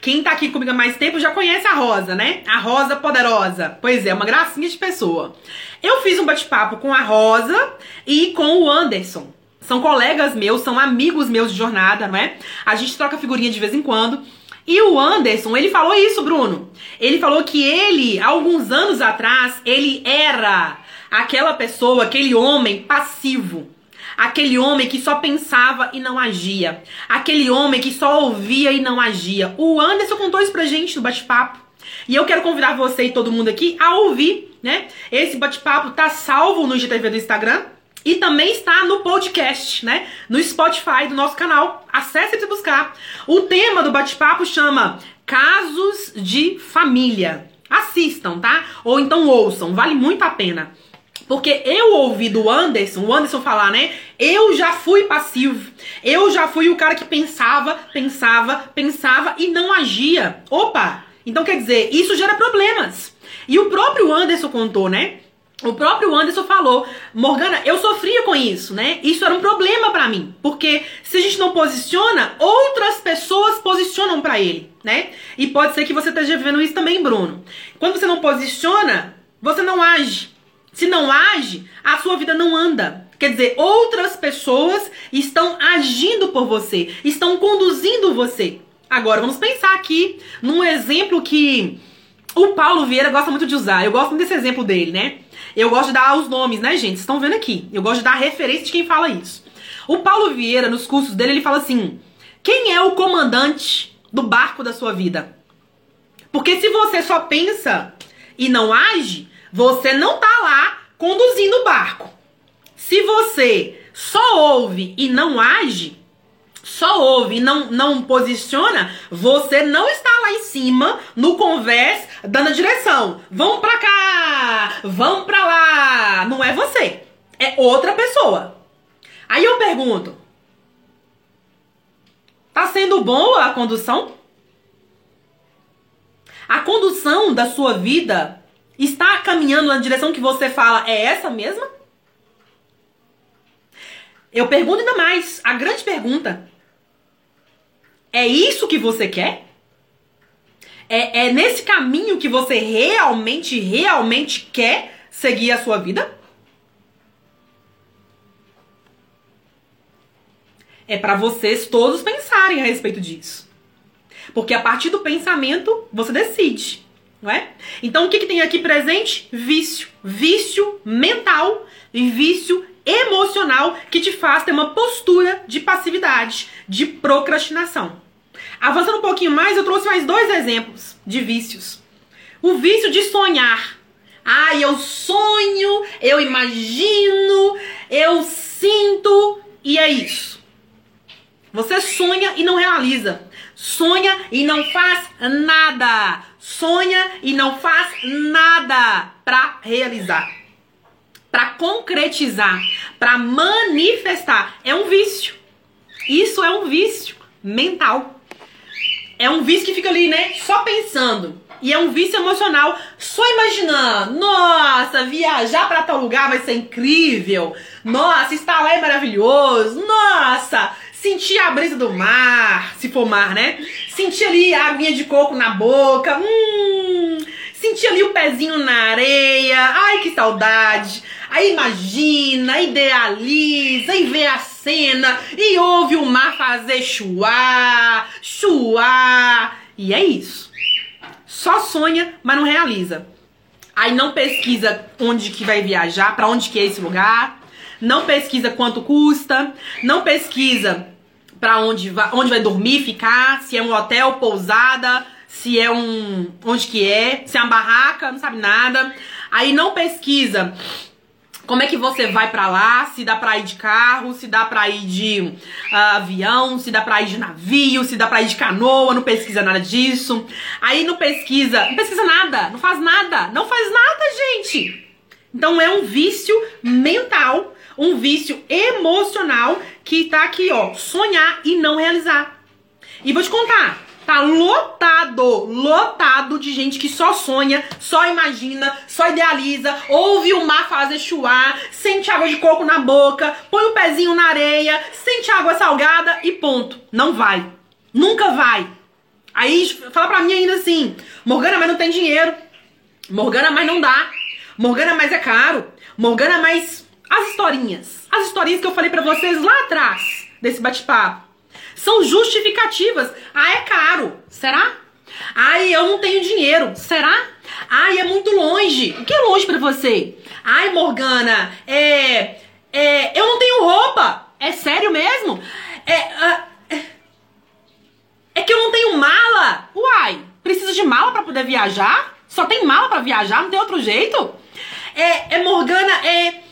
Quem tá aqui comigo há mais tempo já conhece a Rosa, né? A Rosa Poderosa. Pois é, uma gracinha de pessoa. Eu fiz um bate-papo com a Rosa e com o Anderson. São colegas meus, são amigos meus de jornada, não é? A gente troca figurinha de vez em quando. E o Anderson, ele falou isso, Bruno. Ele falou que ele, alguns anos atrás, ele era aquela pessoa, aquele homem passivo. Aquele homem que só pensava e não agia. Aquele homem que só ouvia e não agia. O Anderson contou isso pra gente no bate-papo. E eu quero convidar você e todo mundo aqui a ouvir, né? Esse bate-papo tá salvo no IGTV do Instagram. E também está no podcast, né? No Spotify do nosso canal. Acesse e buscar. O tema do bate-papo chama Casos de Família. Assistam, tá? Ou então ouçam, vale muito a pena. Porque eu ouvi do Anderson, o Anderson falar, né? Eu já fui passivo. Eu já fui o cara que pensava, pensava, pensava e não agia. Opa! Então quer dizer, isso gera problemas. E o próprio Anderson contou, né? O próprio Anderson falou, Morgana, eu sofria com isso, né? Isso era um problema para mim, porque se a gente não posiciona, outras pessoas posicionam para ele, né? E pode ser que você esteja vivendo isso também, Bruno. Quando você não posiciona, você não age. Se não age, a sua vida não anda. Quer dizer, outras pessoas estão agindo por você, estão conduzindo você. Agora, vamos pensar aqui num exemplo que o Paulo Vieira gosta muito de usar. Eu gosto muito desse exemplo dele, né? Eu gosto de dar os nomes, né, gente? Vocês estão vendo aqui. Eu gosto de dar referência de quem fala isso. O Paulo Vieira, nos cursos dele, ele fala assim: quem é o comandante do barco da sua vida? Porque se você só pensa e não age, você não tá lá conduzindo o barco. Se você só ouve e não age, só ouve e não, não posiciona, você não está lá em cima no converse dando a direção. Vamos pra cá, vamos pra lá. Não é você, é outra pessoa. Aí eu pergunto: tá sendo boa a condução? A condução da sua vida está caminhando na direção que você fala é essa mesma? Eu pergunto ainda mais, a grande pergunta: é isso que você quer? É, é nesse caminho que você realmente, realmente quer seguir a sua vida? É para vocês todos pensarem a respeito disso. Porque a partir do pensamento você decide, não é? Então o que, que tem aqui presente? Vício. Vício mental e vício emocional que te faz ter uma postura de passividade, de procrastinação. Avançando um pouquinho mais, eu trouxe mais dois exemplos de vícios. O vício de sonhar. Ah, eu sonho, eu imagino, eu sinto e é isso. Você sonha e não realiza. Sonha e não faz nada. Sonha e não faz nada para realizar para concretizar, para manifestar. É um vício. Isso é um vício mental. É um vício que fica ali, né? Só pensando. E é um vício emocional, só imaginando. Nossa, viajar para tal lugar vai ser incrível. Nossa, estar lá é maravilhoso. Nossa, sentir a brisa do mar, se for mar, né? Sentir ali a aguinha de coco na boca, hum, sentir ali o pezinho na areia, ai que saudade. Aí imagina, idealiza e vê a cena e ouve o mar fazer chuar, chuar. E é isso. Só sonha, mas não realiza. Aí não pesquisa onde que vai viajar, para onde que é esse lugar. Não pesquisa quanto custa, não pesquisa para onde vai, onde vai dormir, ficar, se é um hotel, pousada, se é um onde que é, se é uma barraca, não sabe nada. Aí não pesquisa como é que você vai para lá? Se dá pra ir de carro, se dá pra ir de uh, avião, se dá pra ir de navio, se dá pra ir de canoa, não pesquisa nada disso. Aí não pesquisa, não pesquisa nada, não faz nada, não faz nada, gente. Então é um vício mental, um vício emocional que tá aqui, ó, sonhar e não realizar. E vou te contar, Tá lotado, lotado de gente que só sonha, só imagina, só idealiza, ouve o mar fazer chuar, sente água de coco na boca, põe o pezinho na areia, sente água salgada e ponto. Não vai. Nunca vai. Aí fala pra mim ainda assim: Morgana, mas não tem dinheiro. Morgana, mas não dá. Morgana, mas é caro. Morgana, mas as historinhas. As historinhas que eu falei para vocês lá atrás desse bate-papo. São justificativas. Ah, é caro. Será? Ai, eu não tenho dinheiro. Será? Ai, é muito longe. O que é longe para você? Ai, Morgana, é, é. Eu não tenho roupa. É sério mesmo? É. é, é que eu não tenho mala. Uai, precisa de mala para poder viajar? Só tem mala para viajar? Não tem outro jeito? É, é Morgana, é.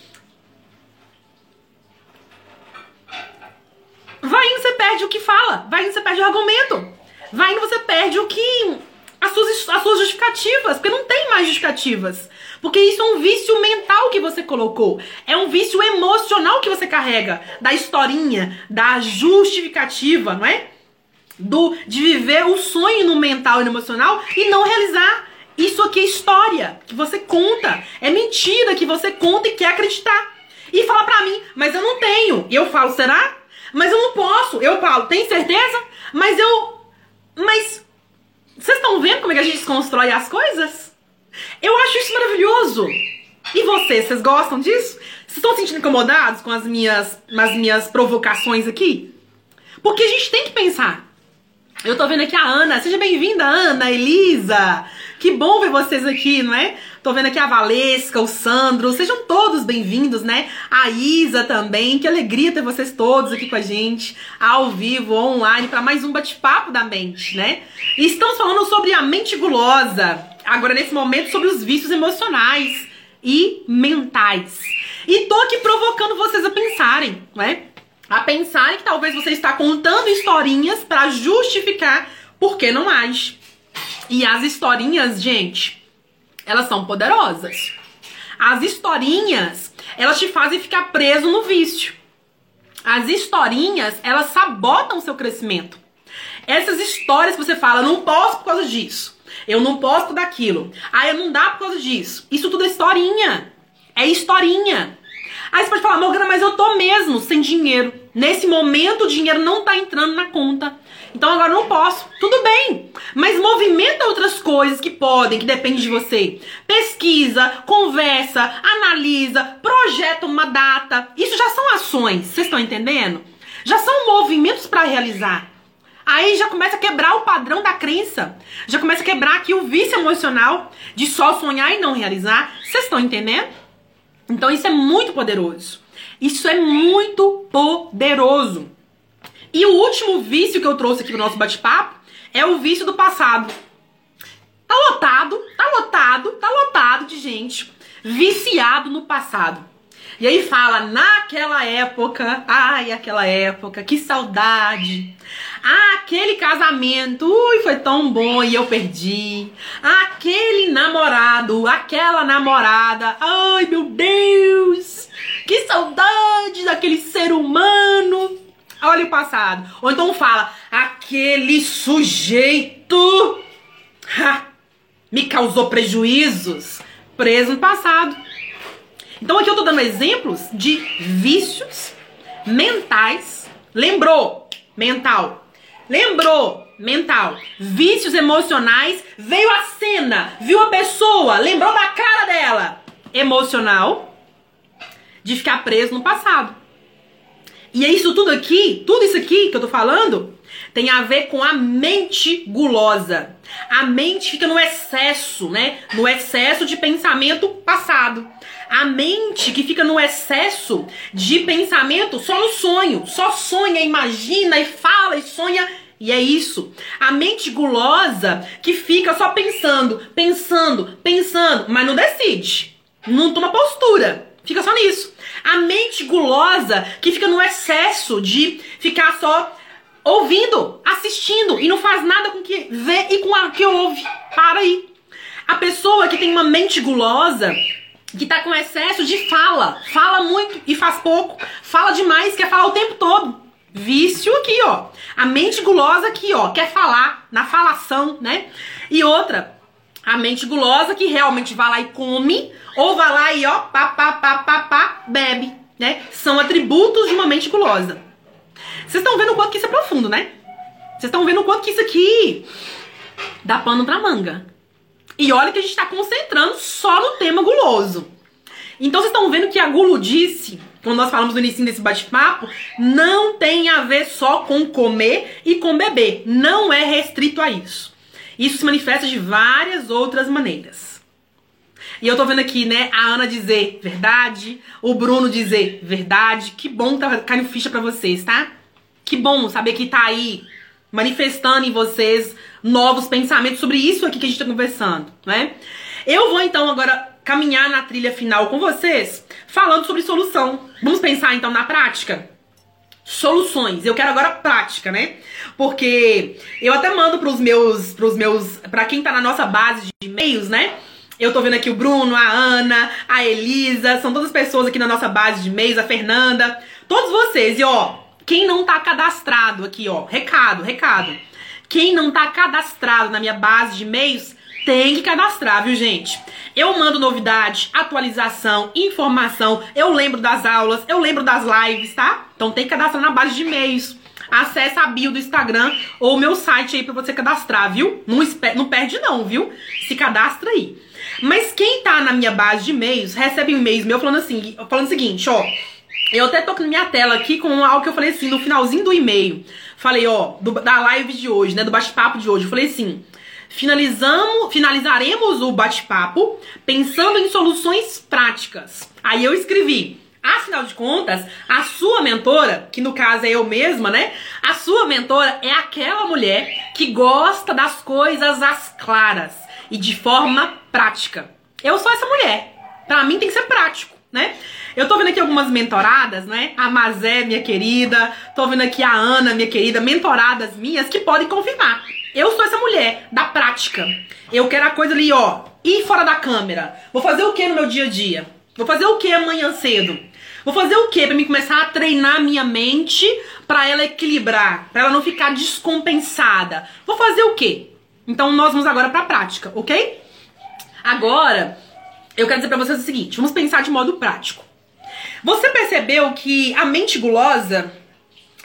Vai indo, você perde o que fala. Vai indo, você perde o argumento. Vai indo, você perde o que. As suas, as suas justificativas. Porque não tem mais justificativas. Porque isso é um vício mental que você colocou. É um vício emocional que você carrega. Da historinha, da justificativa, não é? Do, de viver o sonho no mental e no emocional e não realizar. Isso aqui é história que você conta. É mentira que você conta e quer acreditar. E fala pra mim, mas eu não tenho. E eu falo, será? Mas eu não posso. Eu falo, tem certeza? Mas eu. Mas. Vocês estão vendo como é que a gente constrói as coisas? Eu acho isso maravilhoso. E vocês, vocês gostam disso? Vocês estão se sentindo incomodados com as minhas, as minhas provocações aqui? Porque a gente tem que pensar. Eu tô vendo aqui a Ana. Seja bem-vinda, Ana, Elisa. Que bom ver vocês aqui, não é? Tô vendo aqui a Valesca, o Sandro. Sejam todos bem-vindos, né? A Isa também. Que alegria ter vocês todos aqui com a gente, ao vivo, online, para mais um bate-papo da mente, né? E estamos falando sobre a mente gulosa. Agora, nesse momento, sobre os vícios emocionais e mentais. E tô aqui provocando vocês a pensarem, né? a pensarem que talvez você está contando historinhas para justificar por que não age. E as historinhas, gente, elas são poderosas. As historinhas, elas te fazem ficar preso no vício. As historinhas, elas sabotam o seu crescimento. Essas histórias que você fala, não posso por causa disso. Eu não posso daquilo. Ah, eu não dá por causa disso. Isso tudo é historinha. É historinha. Aí você pode falar, Morgana, mas eu tô mesmo sem dinheiro. Nesse momento o dinheiro não tá entrando na conta. Então agora eu não posso. Tudo bem. Mas movimenta outras coisas que podem, que dependem de você. Pesquisa, conversa, analisa, projeta uma data. Isso já são ações. Vocês estão entendendo? Já são movimentos para realizar. Aí já começa a quebrar o padrão da crença. Já começa a quebrar aqui o vício emocional de só sonhar e não realizar. Vocês estão entendendo? Então isso é muito poderoso. Isso é muito poderoso. E o último vício que eu trouxe aqui pro nosso bate-papo é o vício do passado. Tá lotado, tá lotado, tá lotado de gente viciado no passado. E aí fala, naquela época, ai, aquela época, que saudade. Ah, aquele casamento, ui, foi tão bom e eu perdi. Aquele namorado, aquela namorada, ai meu Deus, que saudade daquele ser humano. Olha o passado. Ou então fala, aquele sujeito ha, me causou prejuízos, preso no passado. Então aqui eu tô dando exemplos de vícios mentais. Lembrou? Mental. Lembrou? Mental. Vícios emocionais. Veio a cena, viu a pessoa, lembrou da cara dela. Emocional. De ficar preso no passado. E é isso tudo aqui, tudo isso aqui que eu tô falando, tem a ver com a mente gulosa. A mente fica no excesso, né? No excesso de pensamento passado. A mente que fica no excesso de pensamento só no sonho. Só sonha, imagina e fala e sonha. E é isso. A mente gulosa que fica só pensando, pensando, pensando, mas não decide. Não toma postura. Fica só nisso. A mente gulosa que fica no excesso de ficar só ouvindo, assistindo e não faz nada com o que vê e com o que ouve. Para aí. A pessoa que tem uma mente gulosa, que tá com excesso de fala, fala muito e faz pouco, fala demais, quer falar o tempo todo. Vício aqui, ó. A mente gulosa aqui, ó, quer falar na falação, né? E outra, a mente gulosa que realmente vai lá e come, ou vai lá e ó, pá, pá, pá, pá, pá, bebe, né? São atributos de uma mente gulosa. Vocês estão vendo o quanto que isso é profundo, né? Vocês estão vendo o quanto que isso aqui dá pano pra manga. E olha que a gente está concentrando só no tema guloso. Então vocês estão vendo que a guludice, quando nós falamos no início desse bate-papo, não tem a ver só com comer e com beber. Não é restrito a isso. Isso se manifesta de várias outras maneiras. E eu tô vendo aqui, né, a Ana dizer verdade, o Bruno dizer verdade. Que bom tá caindo ficha pra vocês, tá? Que bom saber que tá aí manifestando em vocês novos pensamentos sobre isso aqui que a gente tá conversando, né? Eu vou então agora caminhar na trilha final com vocês, falando sobre solução. Vamos pensar então na prática? Soluções. Eu quero agora prática, né? Porque eu até mando pros meus, pros meus, para quem tá na nossa base de e-mails, né? Eu tô vendo aqui o Bruno, a Ana, a Elisa, são todas pessoas aqui na nossa base de e-mails, a Fernanda, todos vocês. E ó, quem não tá cadastrado aqui, ó, recado, recado. Quem não tá cadastrado na minha base de e-mails, tem que cadastrar, viu, gente? Eu mando novidade, atualização, informação, eu lembro das aulas, eu lembro das lives, tá? Então tem que cadastrar na base de e-mails. Acesse a bio do Instagram ou o meu site aí pra você cadastrar, viu? Não, não perde não, viu? Se cadastra aí. Mas quem tá na minha base de e-mails, recebe um e-mail meu falando assim, falando o seguinte, ó. Eu até tô na minha tela aqui com algo que eu falei assim no finalzinho do e-mail. Falei, ó, do, da live de hoje, né, do bate-papo de hoje. Eu falei assim, finalizamos, finalizaremos o bate-papo pensando em soluções práticas. Aí eu escrevi, Afinal de contas, a sua mentora, que no caso é eu mesma, né? A sua mentora é aquela mulher que gosta das coisas às claras e de forma prática. Eu sou essa mulher. Pra mim tem que ser prático, né? Eu tô vendo aqui algumas mentoradas, né? A Mazé, minha querida, tô vendo aqui a Ana, minha querida, mentoradas minhas que podem confirmar. Eu sou essa mulher da prática. Eu quero a coisa ali, ó, ir fora da câmera. Vou fazer o que no meu dia a dia? Vou fazer o que amanhã cedo? Vou fazer o que para mim começar a treinar minha mente para ela equilibrar, para ela não ficar descompensada? Vou fazer o que? Então nós vamos agora para a prática, ok? Agora, eu quero dizer para vocês o seguinte, vamos pensar de modo prático. Você percebeu que a mente gulosa,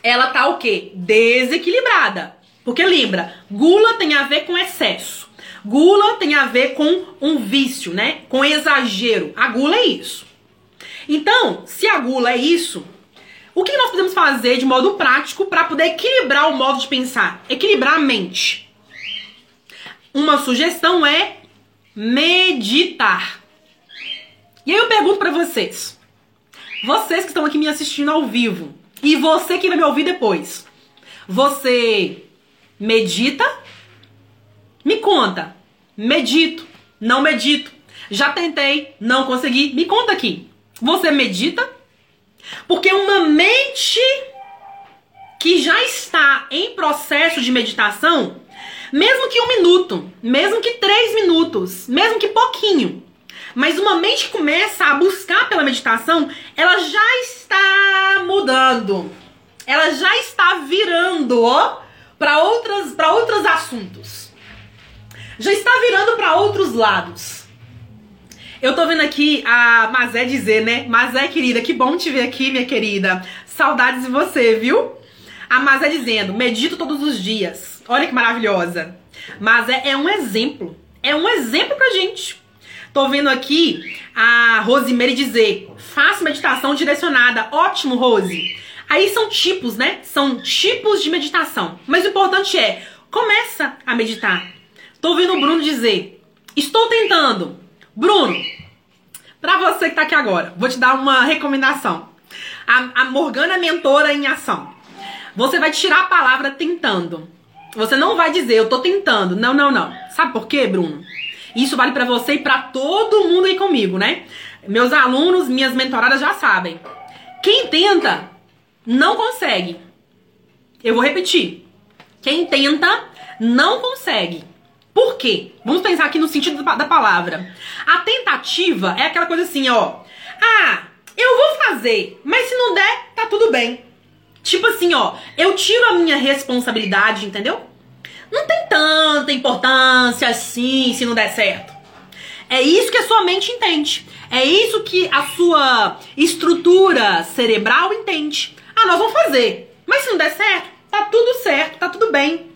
ela tá o quê? Desequilibrada. Porque lembra, gula tem a ver com excesso. Gula tem a ver com um vício, né? Com exagero. A gula é isso. Então, se a gula é isso, o que nós podemos fazer de modo prático para poder equilibrar o modo de pensar? Equilibrar a mente. Uma sugestão é meditar. E aí eu pergunto para vocês, vocês que estão aqui me assistindo ao vivo e você que vai me ouvir depois, você medita? Me conta. Medito, não medito. Já tentei, não consegui. Me conta aqui. Você medita? Porque uma mente que já está em processo de meditação, mesmo que um minuto, mesmo que três minutos, mesmo que pouquinho, mas uma mente que começa a buscar pela meditação, ela já está mudando. Ela já está virando, ó, para outras para outros assuntos. Já está virando para outros lados. Eu tô vendo aqui a Mazé dizer, né? Mazé, querida, que bom te ver aqui, minha querida. Saudades de você, viu? A Mazé dizendo, medito todos os dias. Olha que maravilhosa. Mazé é um exemplo. É um exemplo pra gente. Tô vendo aqui a Rosemary dizer, faça meditação direcionada. Ótimo, Rose. Aí são tipos, né? São tipos de meditação. Mas o importante é, começa a meditar. Tô ouvindo o Bruno dizer, estou tentando. Bruno, pra você que tá aqui agora, vou te dar uma recomendação. A, a Morgana mentora em ação. Você vai tirar a palavra tentando. Você não vai dizer, eu tô tentando. Não, não, não. Sabe por quê, Bruno? Isso vale para você e para todo mundo aí comigo, né? Meus alunos, minhas mentoradas já sabem. Quem tenta não consegue. Eu vou repetir. Quem tenta não consegue. Por quê? Vamos pensar aqui no sentido da palavra. A tentativa é aquela coisa assim, ó. Ah, eu vou fazer, mas se não der, tá tudo bem. Tipo assim, ó, eu tiro a minha responsabilidade, entendeu? Não tem tanta importância assim se não der certo. É isso que a sua mente entende. É isso que a sua estrutura cerebral entende. Ah, nós vamos fazer. Mas se não der certo, tá tudo certo, tá tudo bem.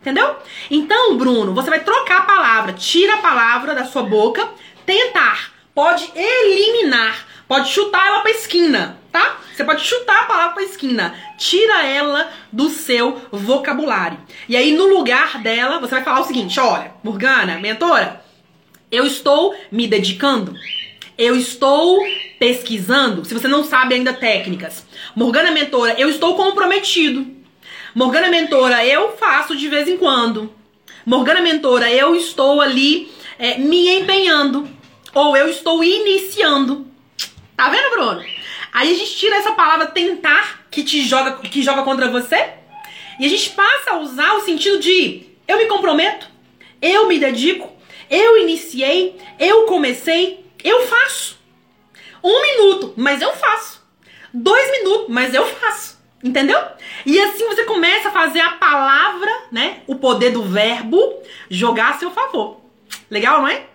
Entendeu? Então, Bruno, você vai trocar a palavra. Tira a palavra da sua boca. Tentar. Pode eliminar. Pode chutar ela pra esquina, tá? Você pode chutar a palavra pra esquina. Tira ela do seu vocabulário. E aí, no lugar dela, você vai falar o seguinte: olha, Morgana, mentora, eu estou me dedicando. Eu estou pesquisando. Se você não sabe ainda técnicas. Morgana Mentora, eu estou comprometido. Morgana Mentora, eu faço de vez em quando. Morgana Mentora, eu estou ali é, me empenhando. Ou eu estou iniciando. Tá vendo, Bruno? Aí a gente tira essa palavra tentar que te joga, que joga contra você. E a gente passa a usar o sentido de eu me comprometo, eu me dedico, eu iniciei, eu comecei, eu faço. Um minuto, mas eu faço. Dois minutos, mas eu faço. Entendeu? E assim você começa a fazer a palavra, né? O poder do verbo jogar a seu favor. Legal, não é?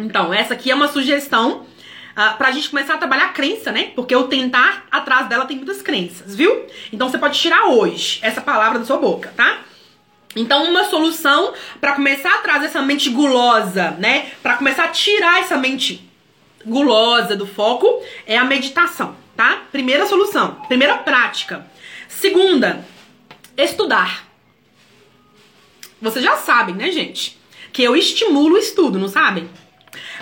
Então, essa aqui é uma sugestão uh, pra gente começar a trabalhar a crença, né? Porque o tentar, atrás dela tem muitas crenças, viu? Então você pode tirar hoje essa palavra da sua boca, tá? Então, uma solução para começar a trazer essa mente gulosa, né? Para começar a tirar essa mente gulosa do foco é a meditação, tá? Primeira solução, primeira prática. Segunda, estudar. Vocês já sabem, né, gente? Que eu estimulo o estudo, não sabem?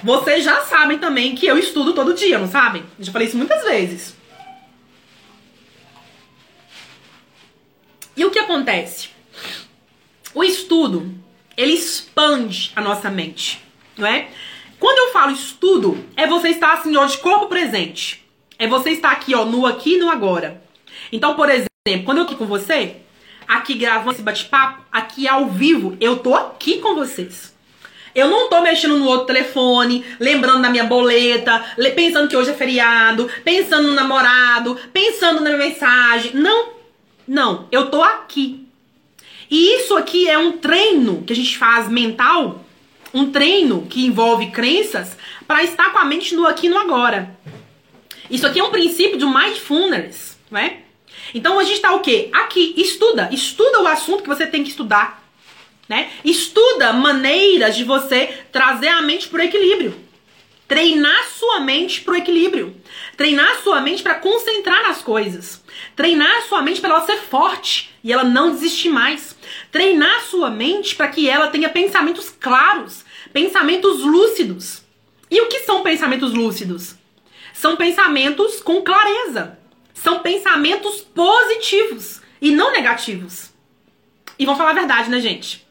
Vocês já sabem também que eu estudo todo dia, não sabem? Já falei isso muitas vezes. E o que acontece? O estudo, ele expande a nossa mente, não é? Quando eu falo estudo, é você estar assim, ó, de corpo presente. É você estar aqui, ó, no aqui e no agora. Então, por exemplo, quando eu aqui com você, aqui gravando esse bate-papo, aqui ao vivo, eu tô aqui com vocês. Eu não tô mexendo no outro telefone, lembrando da minha boleta, pensando que hoje é feriado, pensando no namorado, pensando na minha mensagem. Não, não, eu tô aqui. E isso aqui é um treino que a gente faz mental, um treino que envolve crenças para estar com a mente no aqui e no agora. Isso aqui é um princípio de mindfulness, não é? Então a gente tá o quê? Aqui, estuda, estuda o assunto que você tem que estudar né? Estuda maneiras de você trazer a mente para o equilíbrio. Treinar sua mente para o equilíbrio. Treinar sua mente para concentrar nas coisas. Treinar sua mente para ela ser forte e ela não desistir mais. Treinar sua mente para que ela tenha pensamentos claros, pensamentos lúcidos. E o que são pensamentos lúcidos? São pensamentos com clareza. São pensamentos positivos e não negativos. E vamos falar a verdade, né, gente?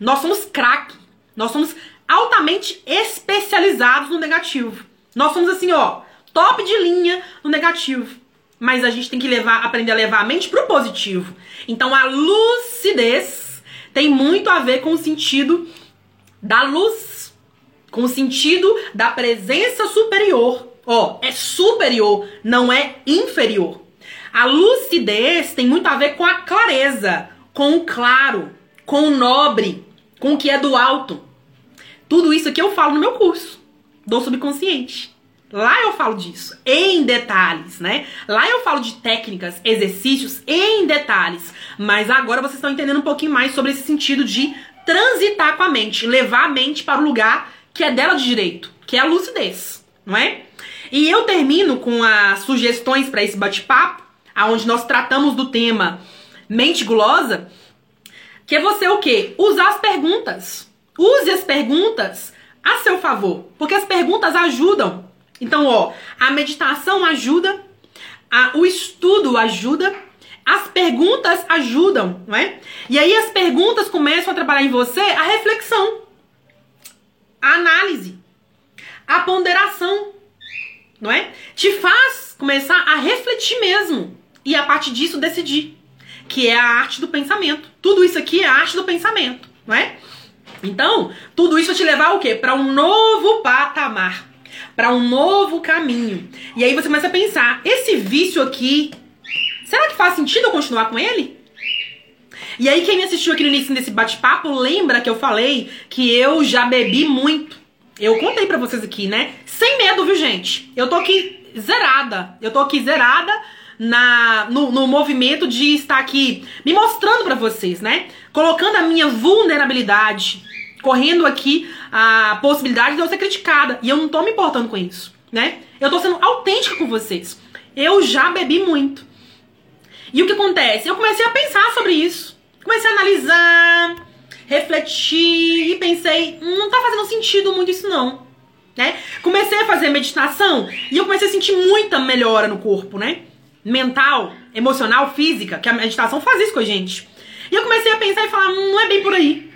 Nós somos craque. Nós somos altamente especializados no negativo. Nós somos assim, ó, top de linha no negativo. Mas a gente tem que levar, aprender a levar a mente pro positivo. Então a lucidez tem muito a ver com o sentido da luz, com o sentido da presença superior. Ó, é superior, não é inferior. A lucidez tem muito a ver com a clareza, com o claro, com o nobre, com o que é do alto. Tudo isso aqui eu falo no meu curso do subconsciente. Lá eu falo disso, em detalhes, né? Lá eu falo de técnicas, exercícios em detalhes. Mas agora vocês estão entendendo um pouquinho mais sobre esse sentido de transitar com a mente, levar a mente para o lugar que é dela de direito, que é a lucidez, não é? E eu termino com as sugestões para esse bate-papo, aonde nós tratamos do tema mente gulosa, que é você o quê? Usar as perguntas. Use as perguntas a seu favor, porque as perguntas ajudam. Então, ó, a meditação ajuda, a, o estudo ajuda, as perguntas ajudam, não é? E aí as perguntas começam a trabalhar em você a reflexão, a análise, a ponderação, não é? Te faz começar a refletir mesmo e a partir disso decidir, que é a arte do pensamento. Tudo isso aqui é a arte do pensamento, não é? Então, tudo isso vai te levar ao quê? Para um novo patamar, para um novo caminho. E aí você começa a pensar, esse vício aqui, será que faz sentido eu continuar com ele? E aí quem me assistiu aqui no início desse bate-papo, lembra que eu falei que eu já bebi muito. Eu contei para vocês aqui, né? Sem medo, viu, gente? Eu tô aqui zerada. Eu tô aqui zerada na no, no movimento de estar aqui me mostrando para vocês, né? Colocando a minha vulnerabilidade, correndo aqui a possibilidade de eu ser criticada. E eu não tô me importando com isso, né? Eu tô sendo autêntica com vocês. Eu já bebi muito. E o que acontece? Eu comecei a pensar sobre isso. Comecei a analisar, refletir e pensei, hum, não tá fazendo sentido muito isso não. Né? Comecei a fazer meditação e eu comecei a sentir muita melhora no corpo, né? Mental, emocional, física, que a meditação faz isso com a gente. E eu comecei a pensar e falar, hum, não é bem por aí.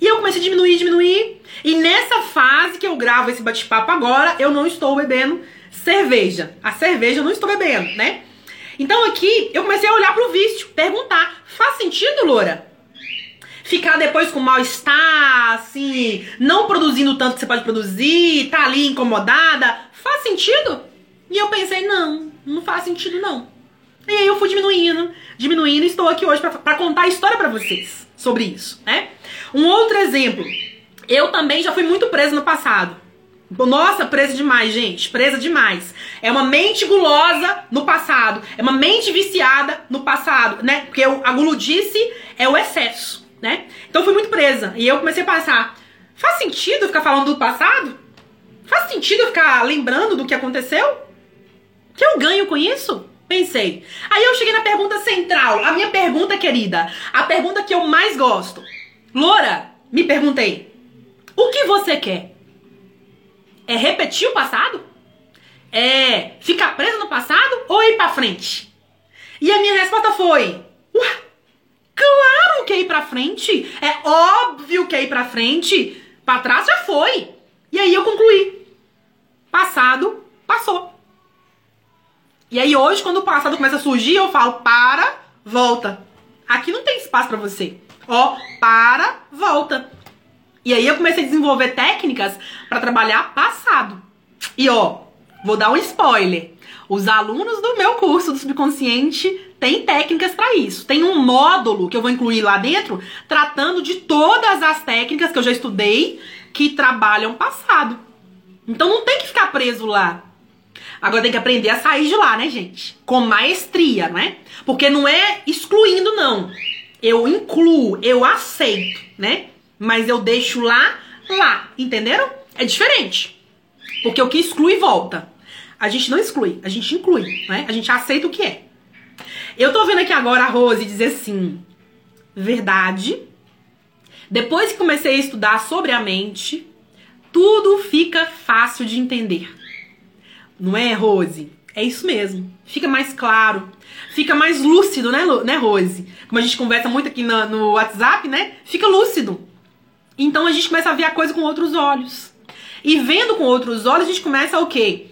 E eu comecei a diminuir, diminuir. E nessa fase que eu gravo esse bate-papo agora, eu não estou bebendo cerveja. A cerveja eu não estou bebendo, né? Então aqui eu comecei a olhar pro vício, perguntar: faz sentido, Loura? Ficar depois com mal-estar, assim, não produzindo tanto que você pode produzir, tá ali incomodada, faz sentido? E eu pensei: não, não faz sentido não. E aí eu fui diminuindo, diminuindo e estou aqui hoje para contar a história para vocês sobre isso, né? Um outro exemplo, eu também já fui muito presa no passado. Nossa, presa demais, gente, presa demais. É uma mente gulosa no passado, é uma mente viciada no passado, né? Porque a guludice é o excesso, né? Então fui muito presa e eu comecei a passar. Faz sentido ficar falando do passado? Faz sentido ficar lembrando do que aconteceu? Que eu ganho com isso? Pensei. Aí eu cheguei na pergunta central, a minha pergunta querida, a pergunta que eu mais gosto. Loura, me perguntei, o que você quer? É repetir o passado? É ficar preso no passado ou ir pra frente? E a minha resposta foi: Ué, claro que é ir pra frente. É óbvio que é ir pra frente. Pra trás já foi. E aí eu concluí: passado, passou. E aí hoje, quando o passado começa a surgir, eu falo, para, volta. Aqui não tem espaço para você. Ó, para, volta. E aí eu comecei a desenvolver técnicas para trabalhar passado. E ó, vou dar um spoiler. Os alunos do meu curso do subconsciente têm técnicas para isso. Tem um módulo que eu vou incluir lá dentro, tratando de todas as técnicas que eu já estudei que trabalham passado. Então não tem que ficar preso lá. Agora tem que aprender a sair de lá, né, gente? Com maestria, né? Porque não é excluindo, não. Eu incluo, eu aceito, né? Mas eu deixo lá, lá. Entenderam? É diferente. Porque o que exclui volta. A gente não exclui, a gente inclui, né? A gente aceita o que é. Eu tô vendo aqui agora a Rose dizer assim: verdade. Depois que comecei a estudar sobre a mente, tudo fica fácil de entender. Não é, Rose? É isso mesmo. Fica mais claro. Fica mais lúcido, né, né Rose? Como a gente conversa muito aqui no, no WhatsApp, né? Fica lúcido. Então a gente começa a ver a coisa com outros olhos. E vendo com outros olhos, a gente começa o quê?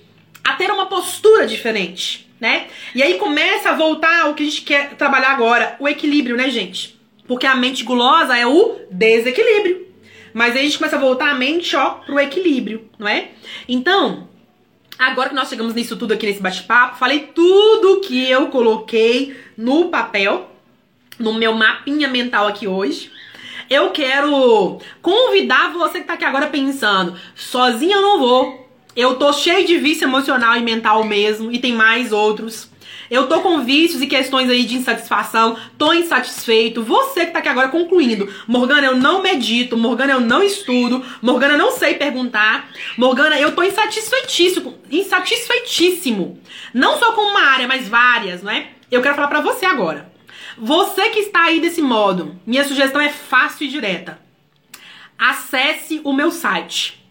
A ter uma postura diferente, né? E aí começa a voltar ao que a gente quer trabalhar agora, o equilíbrio, né, gente? Porque a mente gulosa é o desequilíbrio. Mas aí a gente começa a voltar a mente, ó, pro equilíbrio, não é? Então, Agora que nós chegamos nisso tudo aqui nesse bate-papo, falei tudo que eu coloquei no papel, no meu mapinha mental aqui hoje. Eu quero convidar você que tá aqui agora pensando, sozinha eu não vou. Eu tô cheio de vício emocional e mental mesmo, e tem mais outros. Eu tô com vícios e questões aí de insatisfação, tô insatisfeito. Você que tá aqui agora concluindo, Morgana, eu não medito, Morgana, eu não estudo, Morgana, eu não sei perguntar. Morgana, eu tô insatisfeitíssimo, insatisfeitíssimo. Não só com uma área, mas várias, não é? Eu quero falar para você agora. Você que está aí desse modo, minha sugestão é fácil e direta. Acesse o meu site.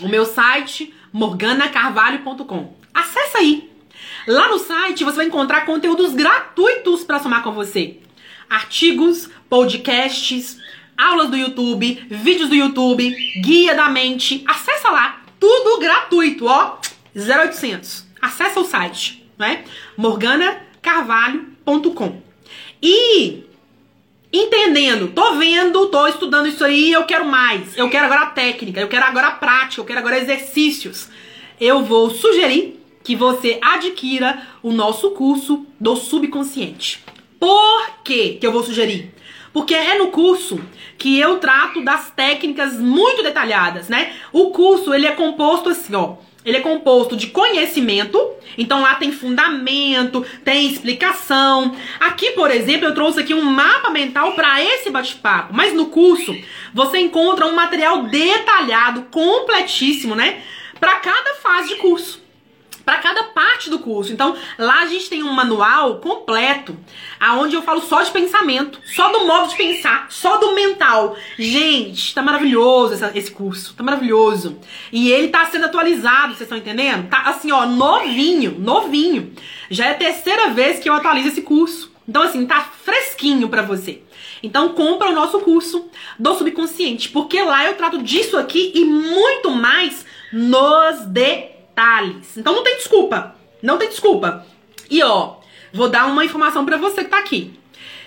O meu site morganacarvalho.com. Acesse aí. Lá no site você vai encontrar conteúdos gratuitos para somar com você. Artigos, podcasts, aulas do YouTube, vídeos do YouTube, guia da mente. Acessa lá, tudo gratuito, ó. 0800. Acessa o site, né? morganacarvalho.com. E entendendo, tô vendo, tô estudando isso aí, eu quero mais. Eu quero agora a técnica, eu quero agora a prática, eu quero agora exercícios. Eu vou sugerir que você adquira o nosso curso do subconsciente. Por quê que eu vou sugerir? Porque é no curso que eu trato das técnicas muito detalhadas, né? O curso, ele é composto assim, ó. Ele é composto de conhecimento, então lá tem fundamento, tem explicação. Aqui, por exemplo, eu trouxe aqui um mapa mental para esse bate-papo, mas no curso você encontra um material detalhado, completíssimo, né? Para cada fase de curso para cada parte do curso. Então, lá a gente tem um manual completo, aonde eu falo só de pensamento, só do modo de pensar, só do mental. Gente, tá maravilhoso essa, esse curso, tá maravilhoso. E ele tá sendo atualizado, vocês estão entendendo? Tá assim, ó, novinho, novinho. Já é a terceira vez que eu atualizo esse curso. Então, assim, tá fresquinho para você. Então, compra o nosso curso do subconsciente, porque lá eu trato disso aqui e muito mais nos detalhes detalhes. Então não tem desculpa. Não tem desculpa. E ó, vou dar uma informação para você que tá aqui.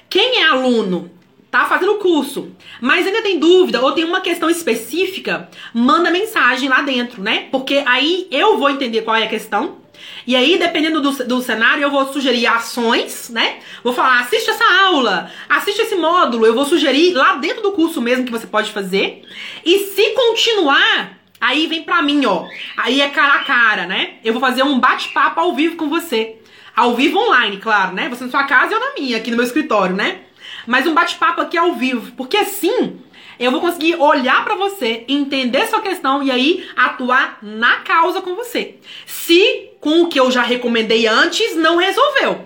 Quem é aluno, tá fazendo o curso, mas ainda tem dúvida ou tem uma questão específica, manda mensagem lá dentro, né? Porque aí eu vou entender qual é a questão. E aí, dependendo do, do cenário, eu vou sugerir ações, né? Vou falar, assiste essa aula, assiste esse módulo. Eu vou sugerir lá dentro do curso mesmo que você pode fazer. E se continuar, Aí vem pra mim, ó. Aí é cara a cara, né? Eu vou fazer um bate-papo ao vivo com você. Ao vivo online, claro, né? Você na sua casa e eu na minha, aqui no meu escritório, né? Mas um bate-papo aqui ao vivo. Porque assim eu vou conseguir olhar para você, entender sua questão e aí atuar na causa com você. Se com o que eu já recomendei antes não resolveu.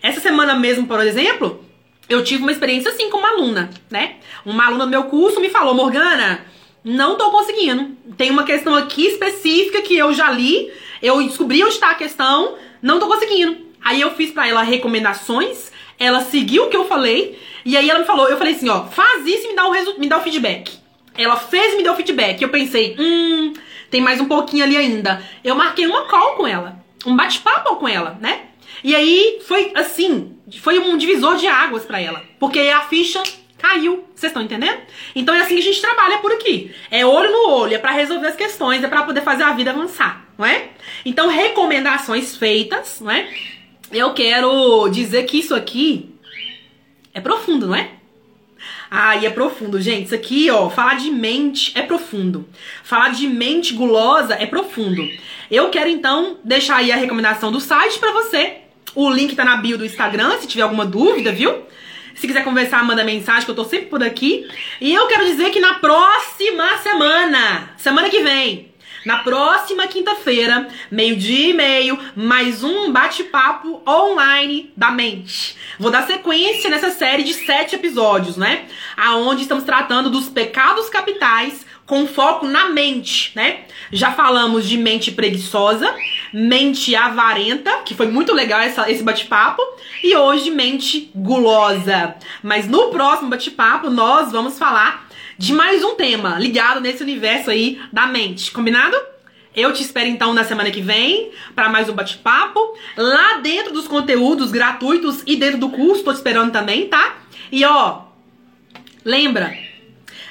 Essa semana mesmo, por exemplo, eu tive uma experiência assim com uma aluna, né? Uma aluna do meu curso me falou, Morgana, não tô conseguindo. Tem uma questão aqui específica que eu já li, eu descobri onde está a questão, não tô conseguindo. Aí eu fiz para ela recomendações, ela seguiu o que eu falei, e aí ela me falou, eu falei assim, ó, faz isso e me dá o, me dá o feedback. Ela fez e me deu o feedback. Eu pensei, hum, tem mais um pouquinho ali ainda. Eu marquei uma call com ela, um bate-papo com ela, né? E aí foi assim, foi um divisor de águas para ela, porque a ficha caiu. Vocês estão entendendo? Então é assim que a gente trabalha por aqui. É olho no olho, é para resolver as questões, é para poder fazer a vida avançar, não é? Então, recomendações feitas, não é? Eu quero dizer que isso aqui é profundo, não é? Ai, é profundo, gente. Isso aqui, ó, falar de mente é profundo. Falar de mente gulosa é profundo. Eu quero então deixar aí a recomendação do site para você. O link tá na bio do Instagram, se tiver alguma dúvida, viu? Se quiser conversar, manda mensagem que eu tô sempre por aqui. E eu quero dizer que na próxima semana, semana que vem, na próxima quinta-feira, meio-dia e meio, mais um bate-papo online da mente. Vou dar sequência nessa série de sete episódios, né? Aonde estamos tratando dos pecados capitais com foco na mente, né? Já falamos de mente preguiçosa, mente avarenta, que foi muito legal essa, esse bate-papo, e hoje mente gulosa. Mas no próximo bate-papo nós vamos falar de mais um tema ligado nesse universo aí da mente, combinado? Eu te espero então na semana que vem para mais um bate-papo. Lá dentro dos conteúdos gratuitos e dentro do curso, tô te esperando também, tá? E ó, lembra,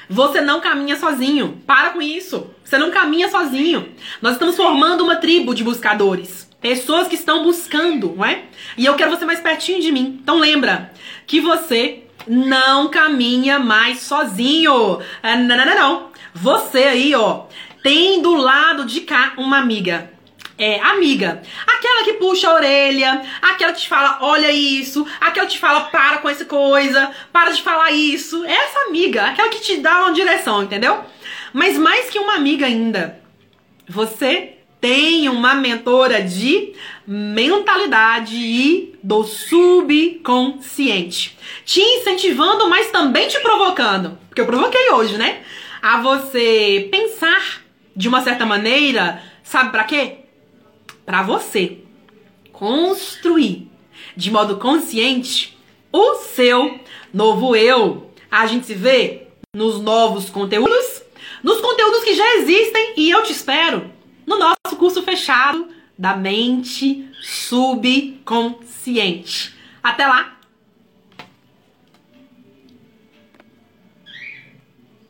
você não caminha sozinho. Para com isso. Você não caminha sozinho. Nós estamos formando uma tribo de buscadores. Pessoas que estão buscando, não é? E eu quero você mais pertinho de mim. Então lembra que você não caminha mais sozinho. Ah, não, não, não, não. Você aí, ó, tem do lado de cá uma amiga. É, amiga. Aquela que puxa a orelha, aquela que te fala, olha isso, aquela que te fala, para com essa coisa, para de falar isso. Essa amiga, aquela que te dá uma direção, entendeu? Mas mais que uma amiga ainda, você tem uma mentora de mentalidade e do subconsciente. Te incentivando, mas também te provocando. Porque eu provoquei hoje, né? A você pensar de uma certa maneira, sabe para quê? Para você construir de modo consciente o seu novo eu. A gente se vê nos novos conteúdos, nos conteúdos que já existem e eu te espero no nosso curso fechado da mente subconsciente. Até lá!